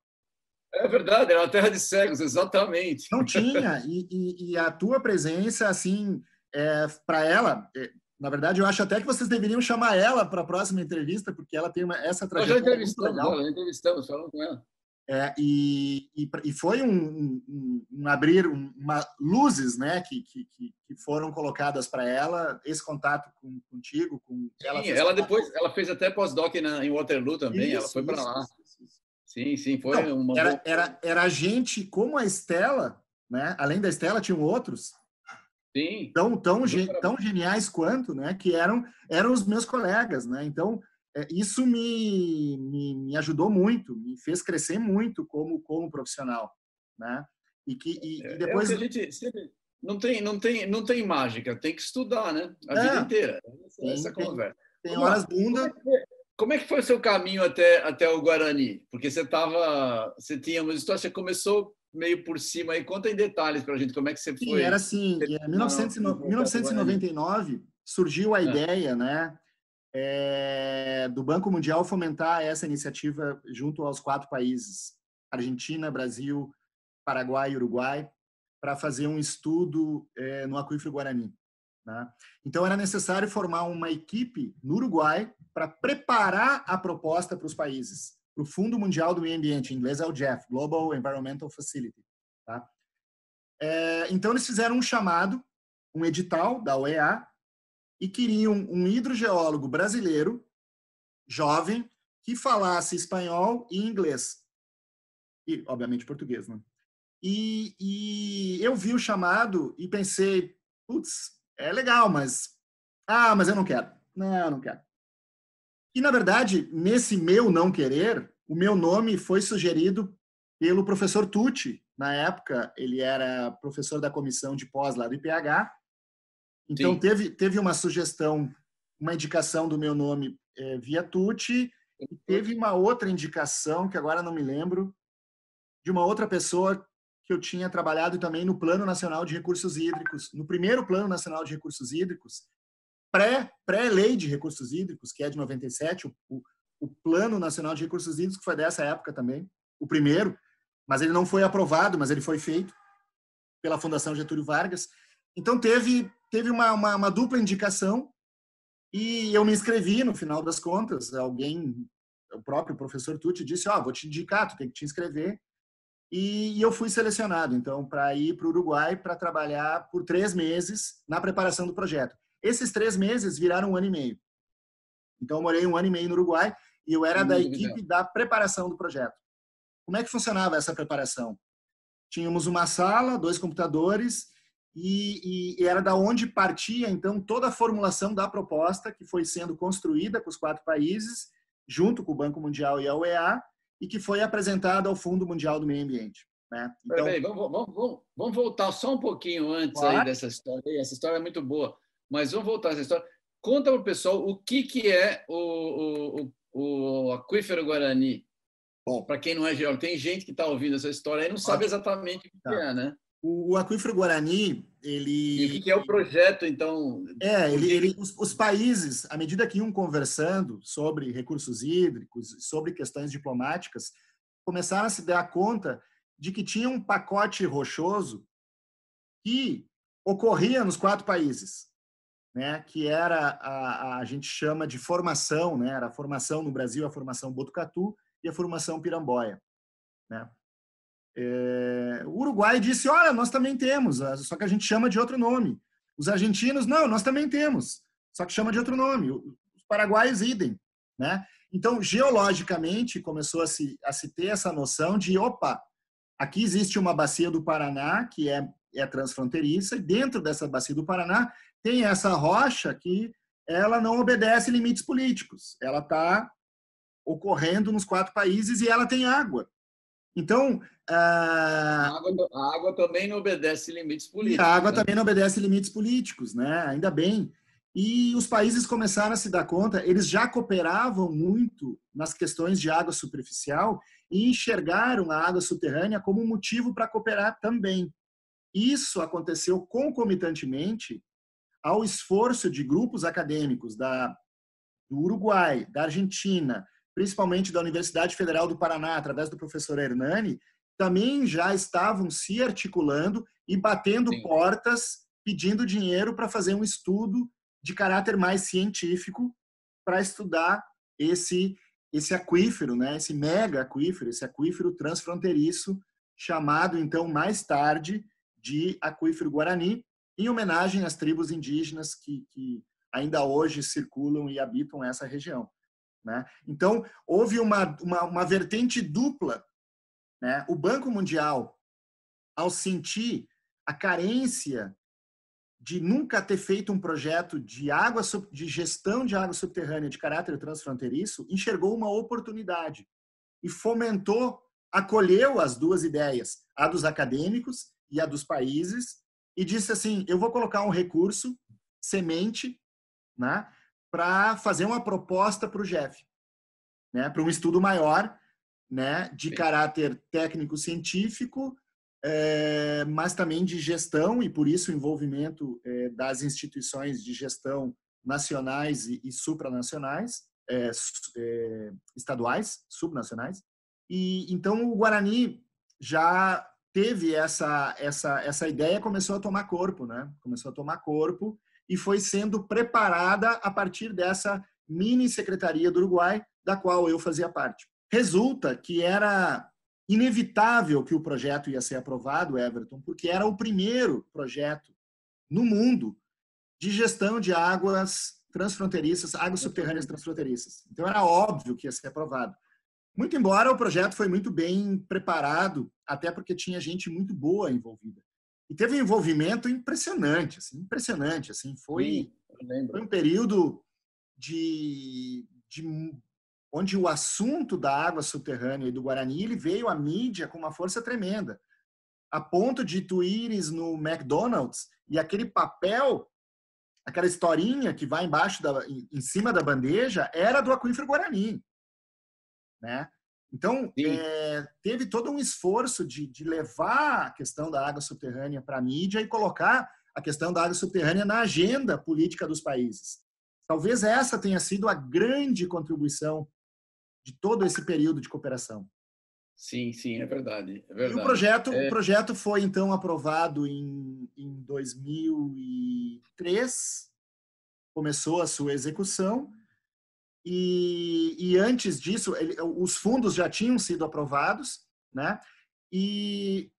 É verdade, era uma terra de cegos, exatamente. Não tinha. E, e, e a tua presença, assim, é, para ela, é, na verdade, eu acho até que vocês deveriam chamar ela para a próxima entrevista, porque ela tem uma, essa trajetória. Nós já entrevistamos, legal. já entrevistamos, falando com ela. É, e, e, e, foi um, um, um abrir uma luzes né que, que, que foram colocadas para ela esse contato com, contigo com ela sim, ela depois ela fez até pós-doc em Waterloo também isso, ela foi para lá isso, isso. sim sim foi Não, uma era, era era gente como a Estela né além da Estela tinham outros Sim. Tão, tão, tão geniais quanto, né? Que eram, eram os meus colegas, né? Então, é, isso me, me, me, ajudou muito, me fez crescer muito como, como profissional, né? E que e, é, e depois... É a gente. Não tem, não, tem, não tem mágica, tem que estudar, né? A é, vida inteira. Essa, tem, essa conversa. Tem, tem horas bunda. Como é que foi o seu caminho até, até o Guarani? Porque você estava, você tinha uma história, você começou meio por cima aí. Conta em detalhes para a gente como é que você Sim, foi. era assim, em 1999 surgiu a é. ideia, né, é, do Banco Mundial fomentar essa iniciativa junto aos quatro países, Argentina, Brasil, Paraguai e Uruguai, para fazer um estudo é, no aquífero Guarani. Né? Então era necessário formar uma equipe no Uruguai para preparar a proposta para os países para o Fundo Mundial do Meio Ambiente, em inglês é o GEF, Global Environmental Facility. Tá? É, então, eles fizeram um chamado, um edital da OEA, e queriam um hidrogeólogo brasileiro, jovem, que falasse espanhol e inglês. E, obviamente, português, né? E, e eu vi o chamado e pensei, putz, é legal, mas... Ah, mas eu não quero. Não, eu não quero. E, na verdade, nesse meu não querer, o meu nome foi sugerido pelo professor Tucci. Na época, ele era professor da comissão de pós lá do IPH. Então, teve, teve uma sugestão, uma indicação do meu nome é, via Tucci. E teve uma outra indicação, que agora não me lembro, de uma outra pessoa que eu tinha trabalhado também no Plano Nacional de Recursos Hídricos, no primeiro Plano Nacional de Recursos Hídricos, pré-lei de recursos hídricos, que é de 97, o, o, o Plano Nacional de Recursos Hídricos, que foi dessa época também, o primeiro, mas ele não foi aprovado, mas ele foi feito pela Fundação Getúlio Vargas. Então teve teve uma, uma, uma dupla indicação e eu me inscrevi no final das contas. Alguém, o próprio professor Tucci disse: ó, oh, vou te indicar, tu tem que te inscrever. E, e eu fui selecionado então para ir para o Uruguai para trabalhar por três meses na preparação do projeto. Esses três meses viraram um ano e meio. Então, eu morei um ano e meio no Uruguai e eu era da equipe da preparação do projeto. Como é que funcionava essa preparação? Tínhamos uma sala, dois computadores e, e, e, era da onde partia então toda a formulação da proposta que foi sendo construída com os quatro países, junto com o Banco Mundial e a UEA, e que foi apresentada ao Fundo Mundial do Meio Ambiente. Né? Então, Peraí, vamos, vamos, vamos, vamos, voltar só um pouquinho antes aí dessa história. Essa história é muito boa, mas vamos voltar essa história. Conta para o pessoal o que, que é o, o, o aquífero Guarani. Bom, para quem não é geólogo, tem gente que está ouvindo essa história e não sabe exatamente o que, tá. que é, né? O, o aquífero Guarani, ele. E o que, que é o projeto, então? É, ele, ele os, os, países, à medida que iam conversando sobre recursos hídricos, sobre questões diplomáticas, começaram a se dar conta de que tinha um pacote rochoso que ocorria nos quatro países, né? Que era a, a gente chama de formação, né? Era a formação no Brasil, a formação Botucatu e a formação Piramboia, né? É, o Uruguai disse: Olha, nós também temos, só que a gente chama de outro nome. Os argentinos, não, nós também temos, só que chama de outro nome. Os paraguaios, idem. Né? Então, geologicamente, começou a se, a se ter essa noção de: opa, aqui existe uma bacia do Paraná que é, é transfronteiriça, e dentro dessa bacia do Paraná tem essa rocha que ela não obedece limites políticos. Ela está ocorrendo nos quatro países e ela tem água. Então. A água, a água também não obedece limites políticos. A água né? também não obedece limites políticos, né? Ainda bem. E os países começaram a se dar conta, eles já cooperavam muito nas questões de água superficial e enxergaram a água subterrânea como um motivo para cooperar também. Isso aconteceu concomitantemente ao esforço de grupos acadêmicos da, do Uruguai, da Argentina, principalmente da Universidade Federal do Paraná, através do professor Hernani, também já estavam se articulando e batendo Sim. portas, pedindo dinheiro para fazer um estudo de caráter mais científico para estudar esse esse aquífero, né? Esse mega aquífero, esse aquífero transfronteiriço, chamado então mais tarde de aquífero Guarani, em homenagem às tribos indígenas que, que ainda hoje circulam e habitam essa região. Né? Então, houve uma, uma, uma vertente dupla. Né? O Banco Mundial, ao sentir a carência de nunca ter feito um projeto de água de gestão de água subterrânea de caráter transfronteiriço, enxergou uma oportunidade e fomentou, acolheu as duas ideias, a dos acadêmicos e a dos países, e disse assim: eu vou colocar um recurso semente, né, para fazer uma proposta para o Jeff, né, para um estudo maior, né, de caráter técnico-científico, é, mas também de gestão e por isso o envolvimento é, das instituições de gestão nacionais e, e supranacionais, é, estaduais, subnacionais. E então o Guarani já teve essa essa essa ideia começou a tomar corpo, né? Começou a tomar corpo e foi sendo preparada a partir dessa mini secretaria do Uruguai, da qual eu fazia parte. Resulta que era inevitável que o projeto ia ser aprovado, Everton, porque era o primeiro projeto no mundo de gestão de águas transfronteiriças, águas subterrâneas transfronteiriças. Então era óbvio que ia ser aprovado. Muito embora o projeto foi muito bem preparado, até porque tinha gente muito boa envolvida. E teve um envolvimento impressionante, assim, impressionante, assim, foi, Sim, foi um período de, de onde o assunto da água subterrânea e do Guarani ele veio à mídia com uma força tremenda, a ponto de tu ires no McDonald's e aquele papel, aquela historinha que vai embaixo da, em cima da bandeja era do aquífero Guarani, né? Então, é, teve todo um esforço de, de, levar a questão da água subterrânea para a mídia e colocar a questão da água subterrânea na agenda política dos países. Talvez essa tenha sido a grande contribuição de todo esse período de cooperação. Sim, sim, é verdade. É verdade. E o projeto, é... o projeto foi então aprovado em, em 2003, começou a sua execução e, e antes disso, ele, os fundos já tinham sido aprovados, né? E,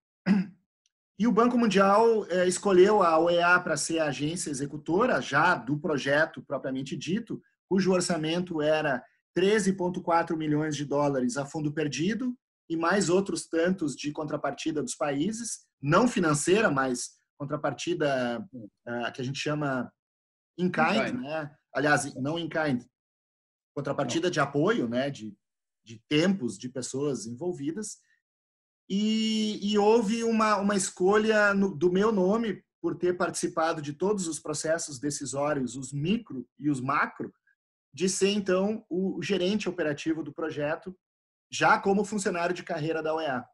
e o Banco Mundial é, escolheu a OEA para ser a agência executora já do projeto propriamente dito, cujo orçamento era 13,4 milhões de dólares a fundo perdido e mais outros tantos de contrapartida dos países, não financeira, mas contrapartida uh, que a gente chama in kind, in kind. né? Aliás, não in kind, contrapartida de apoio, né, de de tempos de pessoas envolvidas. E, e houve uma, uma escolha no, do meu nome por ter participado de todos os processos decisórios, os micro e os macro, de ser então o gerente operativo do projeto, já como funcionário de carreira da OEA.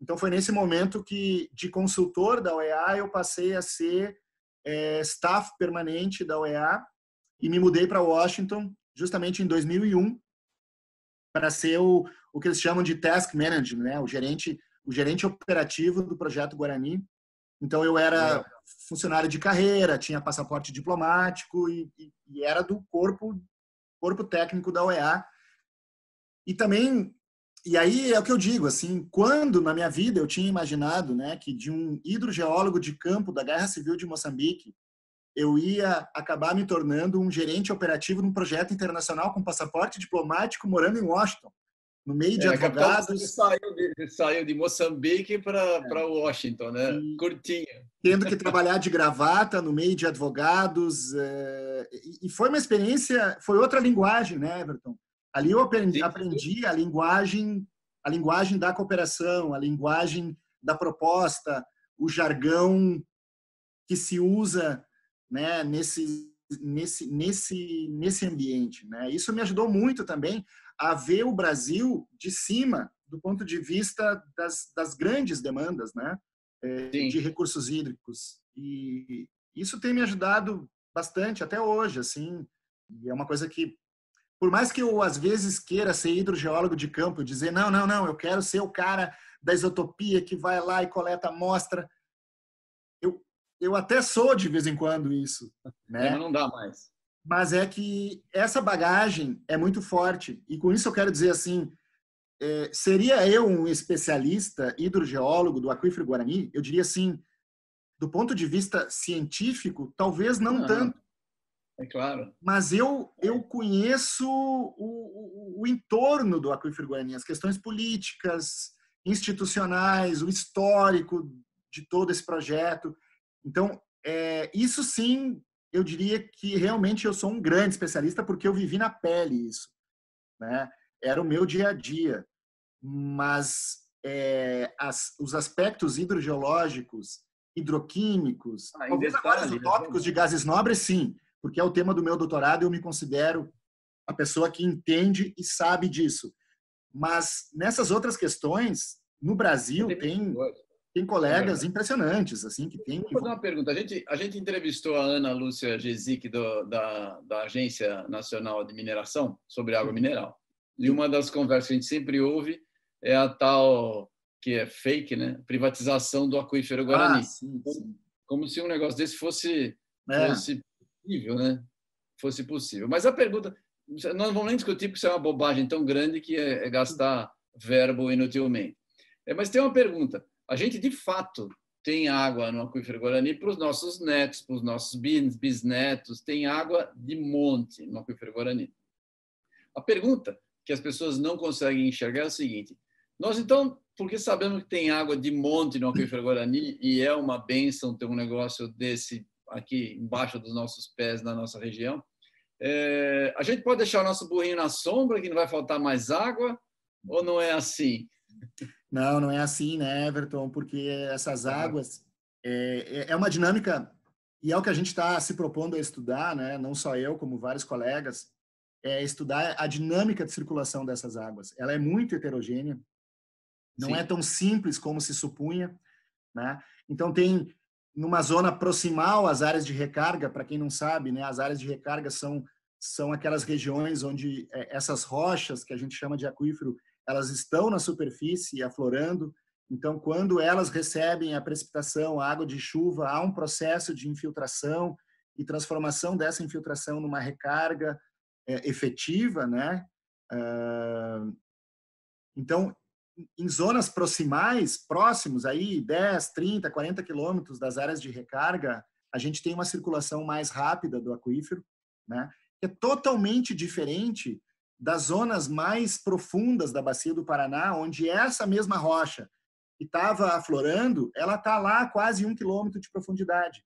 Então foi nesse momento que de consultor da OEA eu passei a ser é, staff permanente da OEA e me mudei para Washington justamente em 2001 para ser o, o que eles chamam de task manager, né? O gerente o gerente operativo do projeto Guarani. Então eu era é. funcionário de carreira, tinha passaporte diplomático e, e, e era do corpo corpo técnico da OEA. E também e aí é o que eu digo, assim, quando na minha vida eu tinha imaginado, né, que de um hidrogeólogo de campo da Guerra Civil de Moçambique, eu ia acabar me tornando um gerente operativo num projeto internacional com passaporte diplomático morando em Washington, no meio de é, advogados. Saiu de, saiu de Moçambique para é. Washington, né? E, Curtinho. Tendo que trabalhar de gravata no meio de advogados. É, e foi uma experiência, foi outra linguagem, né, Everton? Ali eu aprendi, aprendi a linguagem, a linguagem da cooperação, a linguagem da proposta, o jargão que se usa, né, nesse nesse nesse nesse ambiente, né? Isso me ajudou muito também a ver o Brasil de cima do ponto de vista das, das grandes demandas, né, é, de recursos hídricos. E isso tem me ajudado bastante até hoje, assim. E é uma coisa que por mais que eu às vezes queira ser hidrogeólogo de campo, dizer não, não, não, eu quero ser o cara da isotopia que vai lá e coleta amostra, eu, até sou de vez em quando isso, né? Mas não dá mais. Mas é que essa bagagem é muito forte e com isso eu quero dizer assim, é, seria eu um especialista hidrogeólogo do aquífero Guarani? Eu diria assim, do ponto de vista científico, talvez não, não. tanto é claro. Mas eu, eu conheço o, o, o entorno do Aquífero Guarani, as questões políticas, institucionais, o histórico de todo esse projeto. Então, é, isso sim, eu diria que realmente eu sou um grande especialista porque eu vivi na pele isso. Né? Era o meu dia a dia. Mas é, as, os aspectos hidrogeológicos, hidroquímicos, ah, talvez agora os né? tópicos de gases nobres, sim porque é o tema do meu doutorado, eu me considero a pessoa que entende e sabe disso. Mas nessas outras questões, no Brasil tem tem colegas é impressionantes assim que tem. Vou fazer uma pergunta. A gente a gente entrevistou a Ana Lúcia Gesic do, da da Agência Nacional de Mineração sobre água mineral. E uma das conversas que a gente sempre ouve é a tal que é fake, né? Privatização do aquífero Guarani. Ah, sim, sim. Como se um negócio desse fosse, é. fosse possível, né? Fosse possível. Mas a pergunta, nós não vamos nem discutir porque isso é uma bobagem tão grande que é, é gastar verbo inutilmente. É, mas tem uma pergunta. A gente de fato tem água no aquífero Guarani para os nossos netos, para os nossos bisnetos, tem água de monte no aquífero Guarani. A pergunta que as pessoas não conseguem enxergar é o seguinte: nós então, porque sabemos que tem água de monte no aquífero Guarani e é uma benção ter um negócio desse aqui embaixo dos nossos pés na nossa região. É, a gente pode deixar o nosso burrinho na sombra, que não vai faltar mais água, ou não é assim? Não, não é assim, né, Everton? Porque essas águas é, é, é uma dinâmica e é o que a gente está se propondo a estudar, né? Não só eu, como vários colegas, é estudar a dinâmica de circulação dessas águas. Ela é muito heterogênea, não Sim. é tão simples como se supunha, né? Então tem numa zona proximal às áreas de recarga, para quem não sabe, né, as áreas de recarga são são aquelas regiões onde é, essas rochas que a gente chama de aquífero, elas estão na superfície aflorando. Então, quando elas recebem a precipitação, a água de chuva, há um processo de infiltração e transformação dessa infiltração numa recarga é, efetiva, né? Uh, então, em zonas proximais, próximos, aí 10, 30, 40 quilômetros das áreas de recarga, a gente tem uma circulação mais rápida do aquífero, né? que é totalmente diferente das zonas mais profundas da bacia do Paraná, onde essa mesma rocha que estava aflorando, ela está lá a quase um quilômetro de profundidade.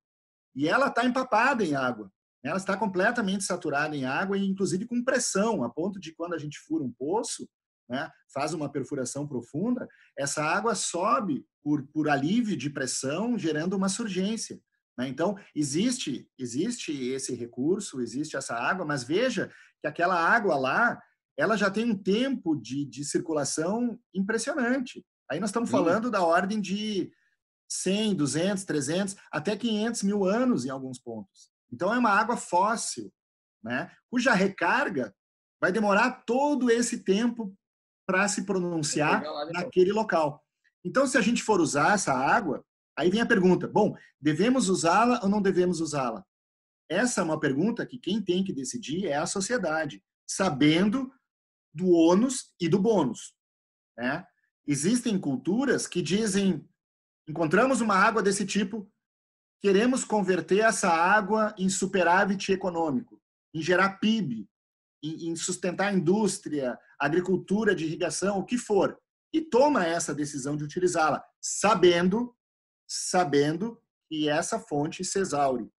E ela está empapada em água. Ela está completamente saturada em água, e inclusive com pressão, a ponto de quando a gente fura um poço, né, faz uma perfuração profunda, essa água sobe por, por alívio de pressão, gerando uma surgência. Né? Então, existe, existe esse recurso, existe essa água, mas veja que aquela água lá, ela já tem um tempo de, de circulação impressionante. Aí nós estamos falando da ordem de 100, 200, 300, até 500 mil anos em alguns pontos. Então, é uma água fóssil, né? cuja recarga vai demorar todo esse tempo para se pronunciar naquele local. Então, se a gente for usar essa água, aí vem a pergunta: bom, devemos usá-la ou não devemos usá-la? Essa é uma pergunta que quem tem que decidir é a sociedade, sabendo do ônus e do bônus. Né? Existem culturas que dizem: encontramos uma água desse tipo, queremos converter essa água em superávit econômico, em gerar PIB, em, sustentar a indústria, agricultura de irrigação, o que for, e toma essa decisão de utilizá-la, sabendo, sabendo que essa fonte se exaure,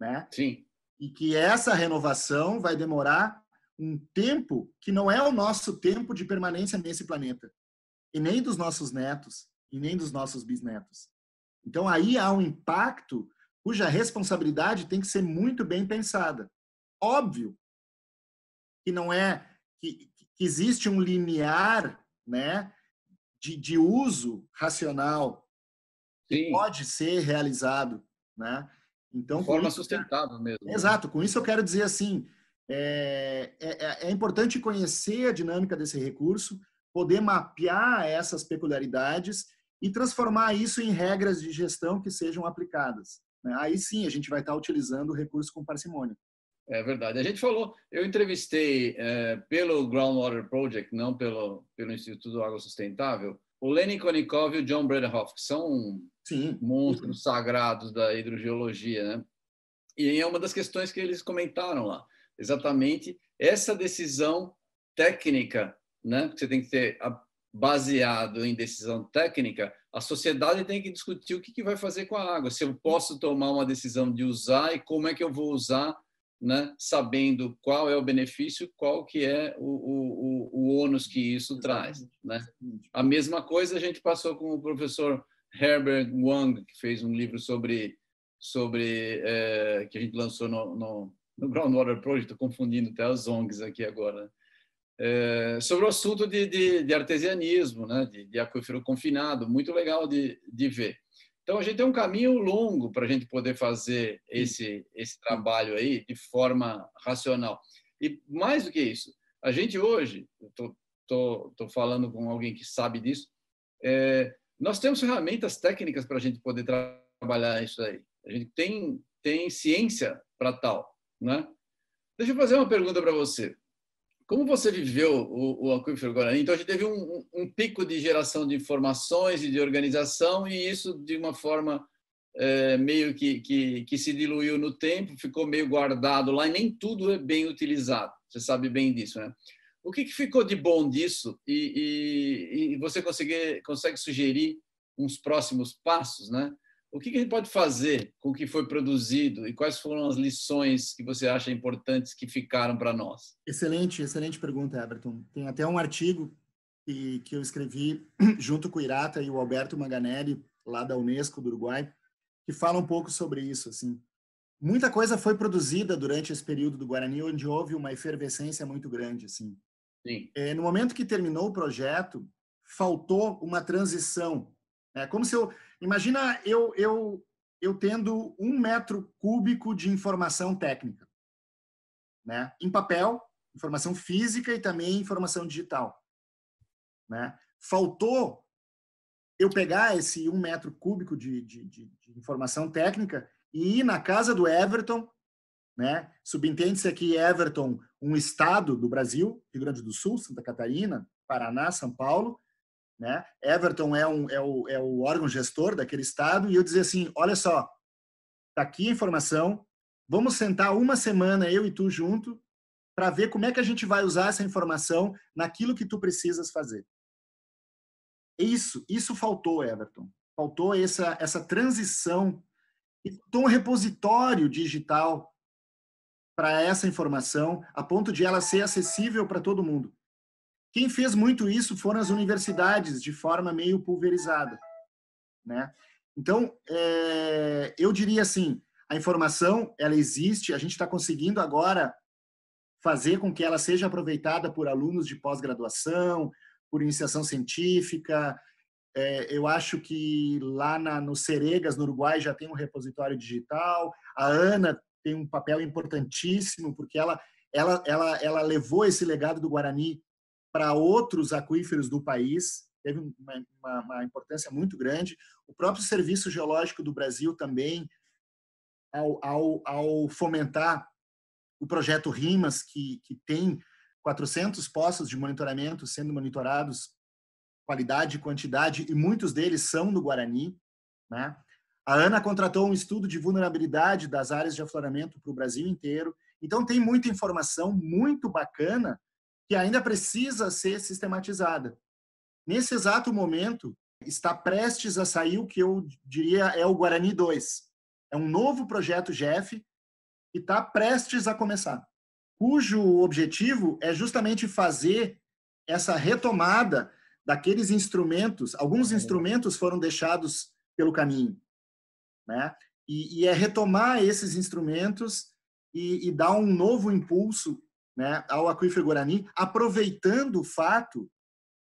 né? Sim. E que essa renovação vai demorar um tempo que não é o nosso tempo de permanência nesse planeta, e nem dos nossos netos, e nem dos nossos bisnetos. Então aí há um impacto cuja responsabilidade tem que ser muito bem pensada. Óbvio que não é que, que existe um limiar, né, de, de uso racional Sim. pode ser realizado, né? Então, de forma isso, sustentável mesmo. Né? Exato. Com isso eu quero dizer assim, é, é, é importante conhecer a dinâmica desse recurso, poder mapear essas peculiaridades e transformar isso em regras de gestão que sejam aplicadas. Né? Aí sim a gente vai estar utilizando o recurso com parcimônia. É verdade. A gente falou, eu entrevistei é, pelo Groundwater Project, não pelo, pelo Instituto Água Sustentável, o Lenin Konikov e o John Bredenhoff, que são Sim. monstros sagrados da hidrogeologia, né? E é uma das questões que eles comentaram lá, exatamente essa decisão técnica, né? Que você tem que ter baseado em decisão técnica, a sociedade tem que discutir o que, que vai fazer com a água. Se eu posso tomar uma decisão de usar e como é que eu vou usar né, sabendo qual é o benefício, qual que é o, o, o, ônus que isso traz. Né? A mesma coisa a gente passou com o professor Herbert Wang, que fez um livro sobre, sobre é, que a gente lançou no, no, no Groundwater Project, estou confundindo até as ONGs aqui agora, né? é, sobre o assunto de, de, de artesianismo, né? de, de aquífero confinado, muito legal de, de ver. Então, a gente tem um caminho longo para a gente poder fazer esse, esse trabalho aí de forma racional. E mais do que isso, a gente hoje, estou falando com alguém que sabe disso, é, nós temos ferramentas técnicas para a gente poder tra trabalhar isso aí. A gente tem, tem ciência para tal. Né? Deixa eu fazer uma pergunta para você. Como você viveu o, o Aquífero Guarani? Então, a gente teve um, um, pico de geração de informações e de organização, e isso, de uma forma é, meio que, que, que, se diluiu no tempo, ficou meio guardado lá, e nem tudo é bem utilizado. Você sabe bem disso, né? O que, que ficou de bom disso? E, e, e você consegue, consegue sugerir uns próximos passos, né? O que, a gente pode fazer com o que foi produzido e quais foram as lições que você acha importantes que ficaram para nós? Excelente, excelente pergunta, Everton. Tem até um artigo que, que eu escrevi junto com o Irata e o Alberto Maganelli, lá da Unesco do Uruguai, que fala um pouco sobre isso. Assim. Muita coisa foi produzida durante esse período do Guarani, onde houve uma efervescência muito grande. Assim. Sim. É, no momento que terminou o projeto, faltou uma transição. É como se eu Imagina eu, eu, eu tendo um metro cúbico de informação técnica, né? Em papel, informação física e também informação digital, né? Faltou eu pegar esse um metro cúbico de, de, de, de informação técnica e ir na casa do Everton, né? Subentende-se aqui Everton, um estado do Brasil, Rio Grande do Sul, Santa Catarina, Paraná, São Paulo, né? Everton é, um, é, o, é o órgão gestor daquele estado, e eu dizia assim: olha só, tá aqui a informação, vamos sentar uma semana, eu e tu junto, para ver como é que a gente vai usar essa informação naquilo que tu precisas fazer. Isso, isso faltou, Everton. Faltou essa, essa transição faltou um repositório digital para essa informação, a ponto de ela ser acessível para todo mundo quem fez muito isso foram as universidades, de forma meio pulverizada. Né? Então, é, eu diria assim, a informação, ela existe, a gente está conseguindo agora fazer com que ela seja aproveitada por alunos de pós-graduação, por iniciação científica. É, eu acho que lá na, no Ceregas, no Uruguai, já tem um repositório digital. A Ana tem um papel importantíssimo, porque ela, ela, ela, ela levou esse legado do Guarani para outros aquíferos do país, teve uma, uma, uma, importância muito grande. O próprio Serviço Geológico do Brasil também, ao, ao, ao fomentar o projeto RIMAS, que, que tem 400 postos de monitoramento sendo monitorados, qualidade e quantidade, e muitos deles são do Guarani. Né? A ANA contratou um estudo de vulnerabilidade das áreas de afloramento para o Brasil inteiro. Então, tem muita informação muito bacana que ainda precisa ser sistematizada. Nesse exato momento, está prestes a sair o que eu diria é o Guarani 2. É um novo projeto GEF que está prestes a começar, cujo objetivo é justamente fazer essa retomada daqueles instrumentos. Alguns instrumentos foram deixados pelo caminho, né? E, e é retomar esses instrumentos e, e, dar um novo impulso, né, ao aquífero Guarani, aproveitando o fato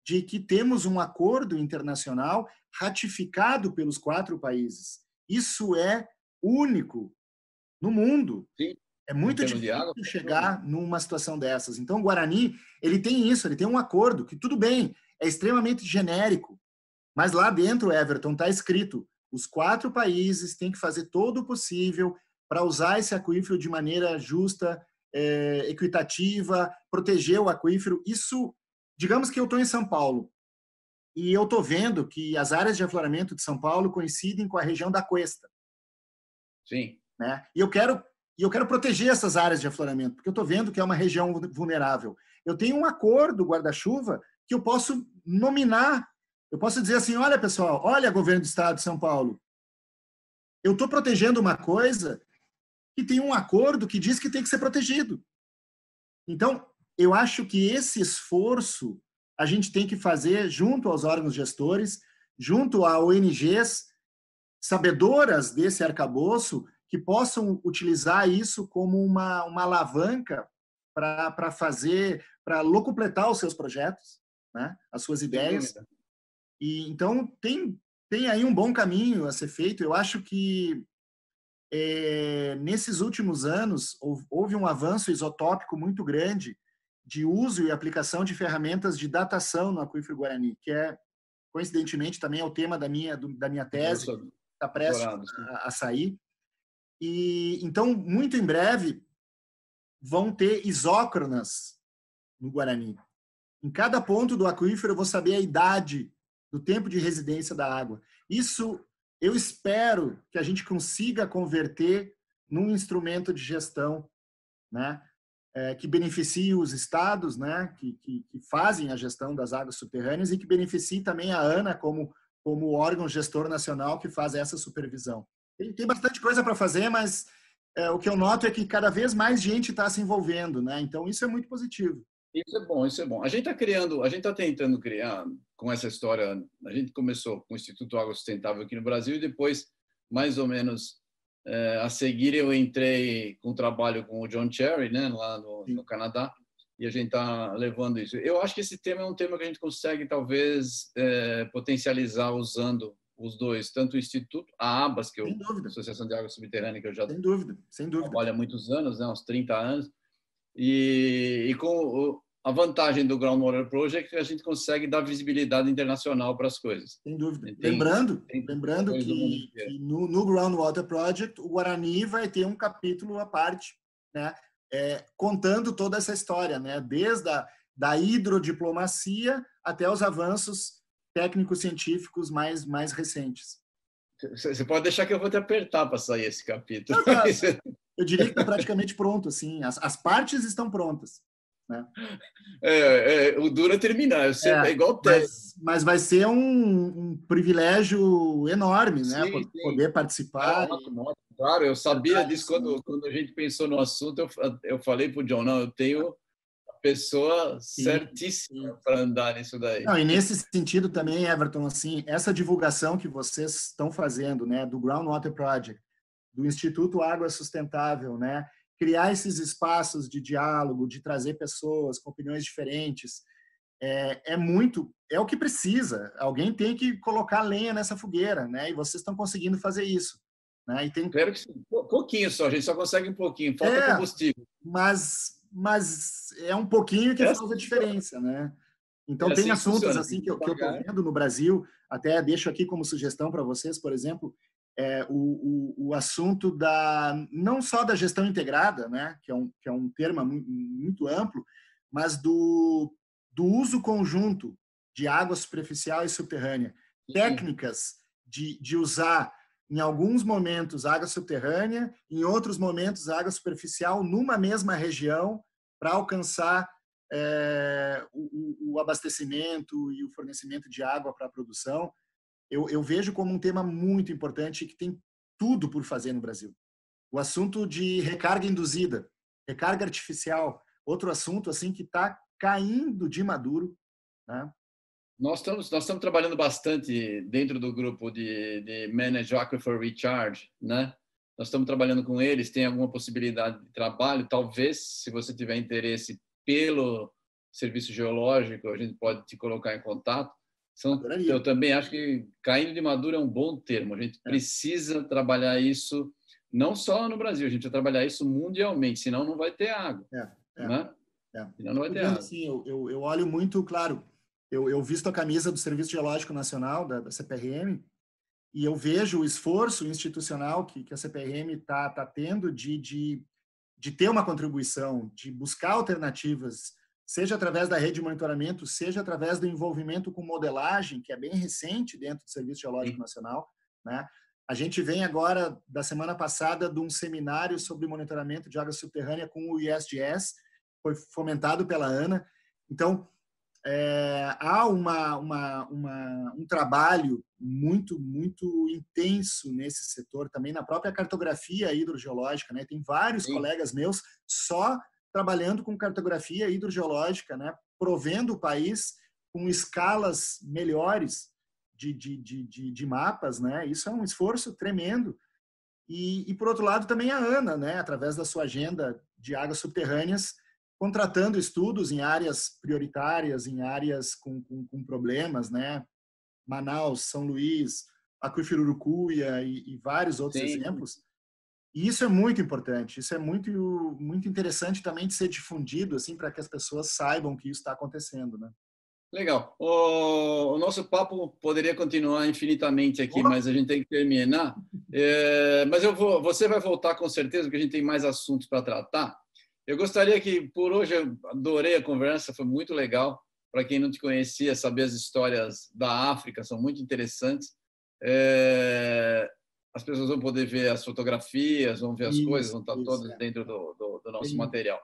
de que temos um acordo internacional ratificado pelos quatro países. Isso é único no mundo. Sim. É muito difícil água, chegar numa situação dessas. Então, o Guarani, ele tem isso, ele tem um acordo que tudo bem, é extremamente genérico, mas lá dentro, Everton, está escrito: os quatro países têm que fazer todo o possível para usar esse aquífero de maneira justa, é, equitativa, proteger o aquífero. Isso, digamos que eu estou em São Paulo e eu estou vendo que as áreas de afloramento de São Paulo coincidem com a região da Cuesta. Sim. Né? E eu quero e eu quero proteger essas áreas de afloramento, porque eu estou vendo que é uma região vulnerável. Eu tenho um acordo guarda-chuva que eu posso nominar. Eu posso dizer assim: olha, pessoal, olha, governo do estado de São Paulo, eu estou protegendo uma coisa que tem um acordo que diz que tem que ser protegido. Então, eu acho que esse esforço a gente tem que fazer junto aos órgãos gestores, junto a ONGs sabedoras desse arcabouço, que possam utilizar isso como uma, uma alavanca para fazer, para locupletar os seus projetos, né? as suas ideias. E então tem tem aí um bom caminho a ser feito. Eu acho que é, nesses últimos anos houve um avanço isotópico muito grande de uso e aplicação de ferramentas de datação no aquífero Guarani, que é coincidentemente também é o tema da minha da minha tese, está prestes a, a sair. E então, muito em breve, vão ter isócronas no Guarani. Em cada ponto do aquífero eu vou saber a idade do tempo de residência da água. Isso eu espero que a gente consiga converter num instrumento de gestão, né, é, que beneficie os estados, né, que, que, que, fazem a gestão das águas subterrâneas e que beneficie também a ANA como como órgão gestor nacional que faz essa supervisão. Tem, tem bastante coisa para fazer, mas é, o que eu noto é que cada vez mais gente está se envolvendo, né? Então isso é muito positivo. Isso é bom, isso é bom. A gente está criando, a gente está tentando criar com essa história. A gente começou com o Instituto Água Sustentável aqui no Brasil e depois, mais ou menos é, a seguir, eu entrei com o trabalho com o John Cherry, né, lá no, no Canadá, e a gente está levando isso. Eu acho que esse tema é um tema que a gente consegue talvez é, potencializar usando os dois, tanto o Instituto, a ABAS, que é a Associação de Água Subterrânea, que eu já sem dúvida, sem dúvida. trabalho há muitos anos, né, uns 30 anos, e, e com a vantagem do Groundwater Project é que a gente consegue dar visibilidade internacional para as coisas. Sem dúvida. Tem, lembrando tem lembrando que, que no, no, Groundwater Project, o Guarani vai ter um capítulo à parte, né, é, contando toda essa história, né, desde a da hidrodiplomacia até os avanços técnicos científicos mais, mais recentes. Você pode deixar que eu vou te apertar para sair esse capítulo. Não, tá. eu diria que está praticamente pronto, assim. As, as partes estão prontas. Né? É, é, o duro é terminar, sei, é, é igual o mas, mas vai ser um, um privilégio enorme, né? Sim, sim. Poder participar. Claro, eu sabia disso quando, quando a gente pensou no assunto. Eu, eu falei para o John, não, eu tenho pessoa Sim. certíssima para andar nisso daí. Não, e nesse sentido também, Everton, assim, essa divulgação que vocês estão fazendo, né, do Groundwater Project, do Instituto Água Sustentável, né, criar esses espaços de diálogo, de trazer pessoas com opiniões diferentes, é, é, muito, é o que precisa. Alguém tem que colocar lenha nessa fogueira, né? E vocês estão conseguindo fazer isso. Né? E tem... Espero que sim. pouquinho só, a gente só consegue um pouquinho, falta é, combustível. Mas, mas é um pouquinho que é faz a assim diferença, né? Então, é tem assim assuntos assim que eu estou vendo no Brasil, até deixo aqui como sugestão para vocês, por exemplo, é, o, o, o, assunto da não só da gestão integrada, né, que é um, que é um termo muito, muito amplo, mas do, do uso conjunto de água superficial e subterrânea. Técnicas de, de usar em alguns momentos água subterrânea, em outros momentos água superficial numa mesma região para alcançar é, o, o, abastecimento e o fornecimento de água para a produção. Eu, eu, vejo como um tema muito importante que tem tudo por fazer no Brasil. O assunto de recarga induzida, recarga artificial, outro assunto assim que está caindo de maduro, né? Nós estamos, nós estamos trabalhando bastante dentro do grupo de, de Manage Aquifer Recharge, né? Nós estamos trabalhando com eles, tem alguma possibilidade de trabalho, talvez, se você tiver interesse pelo serviço geológico, a gente pode te colocar em contato. São, eu também acho que caindo de maduro é um bom termo. A gente é. precisa trabalhar isso não só no Brasil, a gente vai trabalhar isso mundialmente, senão não vai ter água. É, é, né? é. Senão não vai ter água. Sim, eu, eu, eu olho muito, claro, eu, eu visto a camisa do Serviço Geológico Nacional, da, da CPRM, e eu vejo o esforço institucional que, que a CPRM está tá tendo de, de, de ter uma contribuição, de buscar alternativas, seja através da rede de monitoramento, seja através do envolvimento com modelagem, que é bem recente dentro do Serviço Geológico Sim. Nacional. Né? A gente vem agora, da semana passada, de um seminário sobre monitoramento de água subterrânea com o ISDS, foi fomentado pela ANA. Então, é, há uma, uma, uma, um trabalho muito, muito intenso nesse setor, também na própria cartografia hidrogeológica. Né? Tem vários Sim. colegas meus só trabalhando com cartografia hidrogeológica, né? provendo o país com escalas melhores de, de, de, de, de mapas. Né? Isso é um esforço tremendo. E, e, por outro lado, também a ANA, né? através da sua agenda de águas subterrâneas, contratando estudos em áreas prioritárias, em áreas com, com, com problemas, né? Manaus, São Luís, Aquífero Urucuia e, e vários outros Sim. exemplos. E isso é muito importante, isso é muito muito interessante também de ser difundido assim para que as pessoas saibam que isso está acontecendo, né? Legal. O, o, nosso papo poderia continuar infinitamente aqui, mas a gente tem que terminar. É, mas eu vou, você vai voltar com certeza, porque a gente tem mais assuntos para tratar. Eu gostaria que, por hoje, eu adorei a conversa, foi muito legal. Para quem não te conhecia, saber as histórias da África são muito interessantes. É... As pessoas vão poder ver as fotografias, vão ver as isso, coisas, vão estar isso, todas é. dentro do, do, do nosso Sim. material.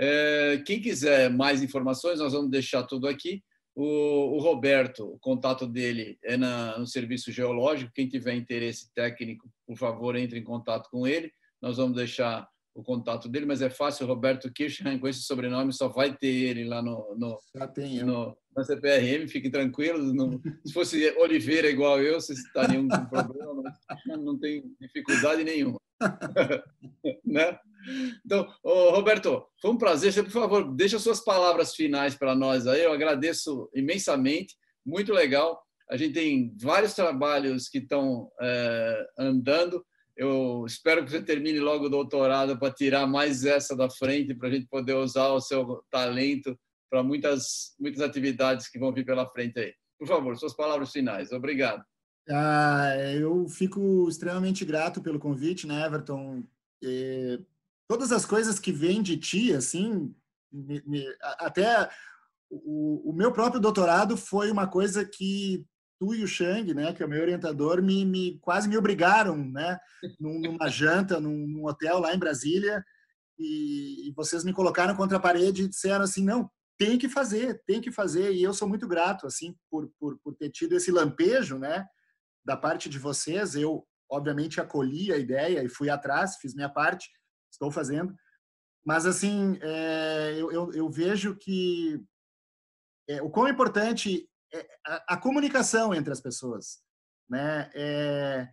É... Quem quiser mais informações, nós vamos deixar tudo aqui. O, o Roberto, o contato dele é na, no serviço geológico. Quem tiver interesse técnico, por favor, entre em contato com ele. Nós vamos deixar o contato dele, mas é fácil. Roberto Kirchheim, com esse sobrenome, só vai ter ele lá no, no, no na CPRM. Fiquem tranquilos. Não, se fosse Oliveira igual eu, vocês estariam com problema, mas não tem dificuldade nenhuma. né? Então, Roberto, foi um prazer. Você, por favor, deixa suas palavras finais para nós aí. Eu agradeço imensamente. Muito legal. A gente tem vários trabalhos que estão é, andando eu espero que você termine logo o doutorado para tirar mais essa da frente, para a gente poder usar o seu talento para muitas, muitas atividades que vão vir pela frente aí. Por favor, suas palavras finais. Obrigado. Ah, eu fico extremamente grato pelo convite, né, Everton? E todas as coisas que vêm de ti, assim, me, me, até o, o, meu próprio doutorado foi uma coisa que tu e o Shang, né, que é o meu orientador, me, me quase me obrigaram, né, numa janta, num, hotel lá em Brasília, e, e, vocês me colocaram contra a parede e disseram assim, não, tem que fazer, tem que fazer, e eu sou muito grato, assim, por, por, por ter tido esse lampejo, né, da parte de vocês, eu, obviamente, acolhi a ideia e fui atrás, fiz minha parte, estou fazendo, Mas, assim, é, eu, eu, eu, vejo que é, o quão importante a, a, comunicação entre as pessoas. Né? É,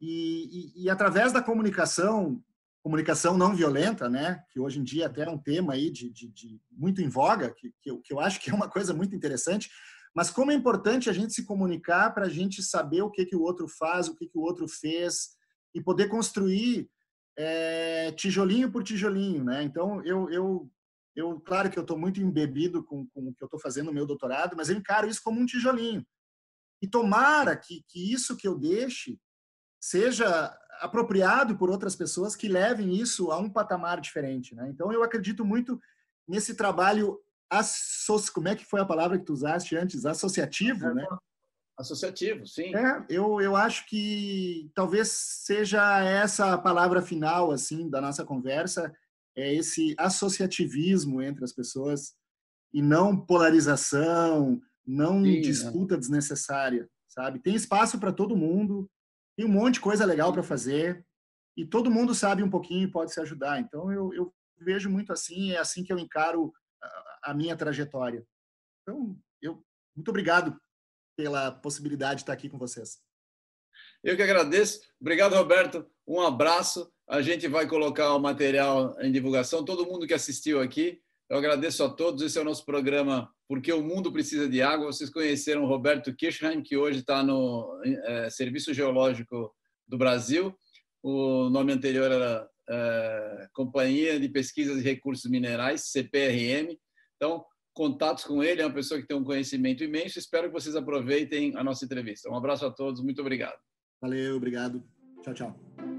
e, e, e, através da comunicação, comunicação não violenta, né? que hoje em dia até é um tema aí de, de, de muito em voga, que, que, eu, que eu acho que é uma coisa muito interessante, mas como é importante a gente se comunicar para a gente saber o que, que o outro faz, o que, que o outro fez, e poder construir é, tijolinho por tijolinho, né? Então, eu, eu, eu claro que eu estou muito embebido com, com o que eu estou fazendo no meu doutorado, mas eu encaro isso como um tijolinho. E tomara que, que isso que eu deixe seja apropriado por outras pessoas que levem isso a um patamar diferente, né? Então, eu acredito muito nesse trabalho como é que foi a palavra que tu usaste antes? Associativo, né? Associativo, sim. É, eu, eu acho que talvez seja essa a palavra final assim da nossa conversa, é esse associativismo entre as pessoas e não polarização, não sim, disputa é. desnecessária, sabe? Tem espaço para todo mundo, tem um monte de coisa legal para fazer e todo mundo sabe um pouquinho e pode se ajudar. Então eu, eu vejo muito assim, é assim que eu encaro a, a minha trajetória. Então, eu muito obrigado pela possibilidade de estar aqui com vocês. Eu que agradeço. Obrigado, Roberto. Um abraço. A gente vai colocar o material em divulgação. Todo mundo que assistiu aqui, eu agradeço a todos. Esse é o nosso programa Porque o Mundo Precisa de Água. Vocês conheceram Roberto Kirchheim, que hoje está no é, Serviço Geológico do Brasil. O nome anterior era é, Companhia de Pesquisas e Recursos Minerais, CPRM. Então, contatos com ele, é uma pessoa que tem um conhecimento imenso. Espero que vocês aproveitem a nossa entrevista. Um abraço a todos, muito obrigado. Valeu, obrigado. Tchau, tchau.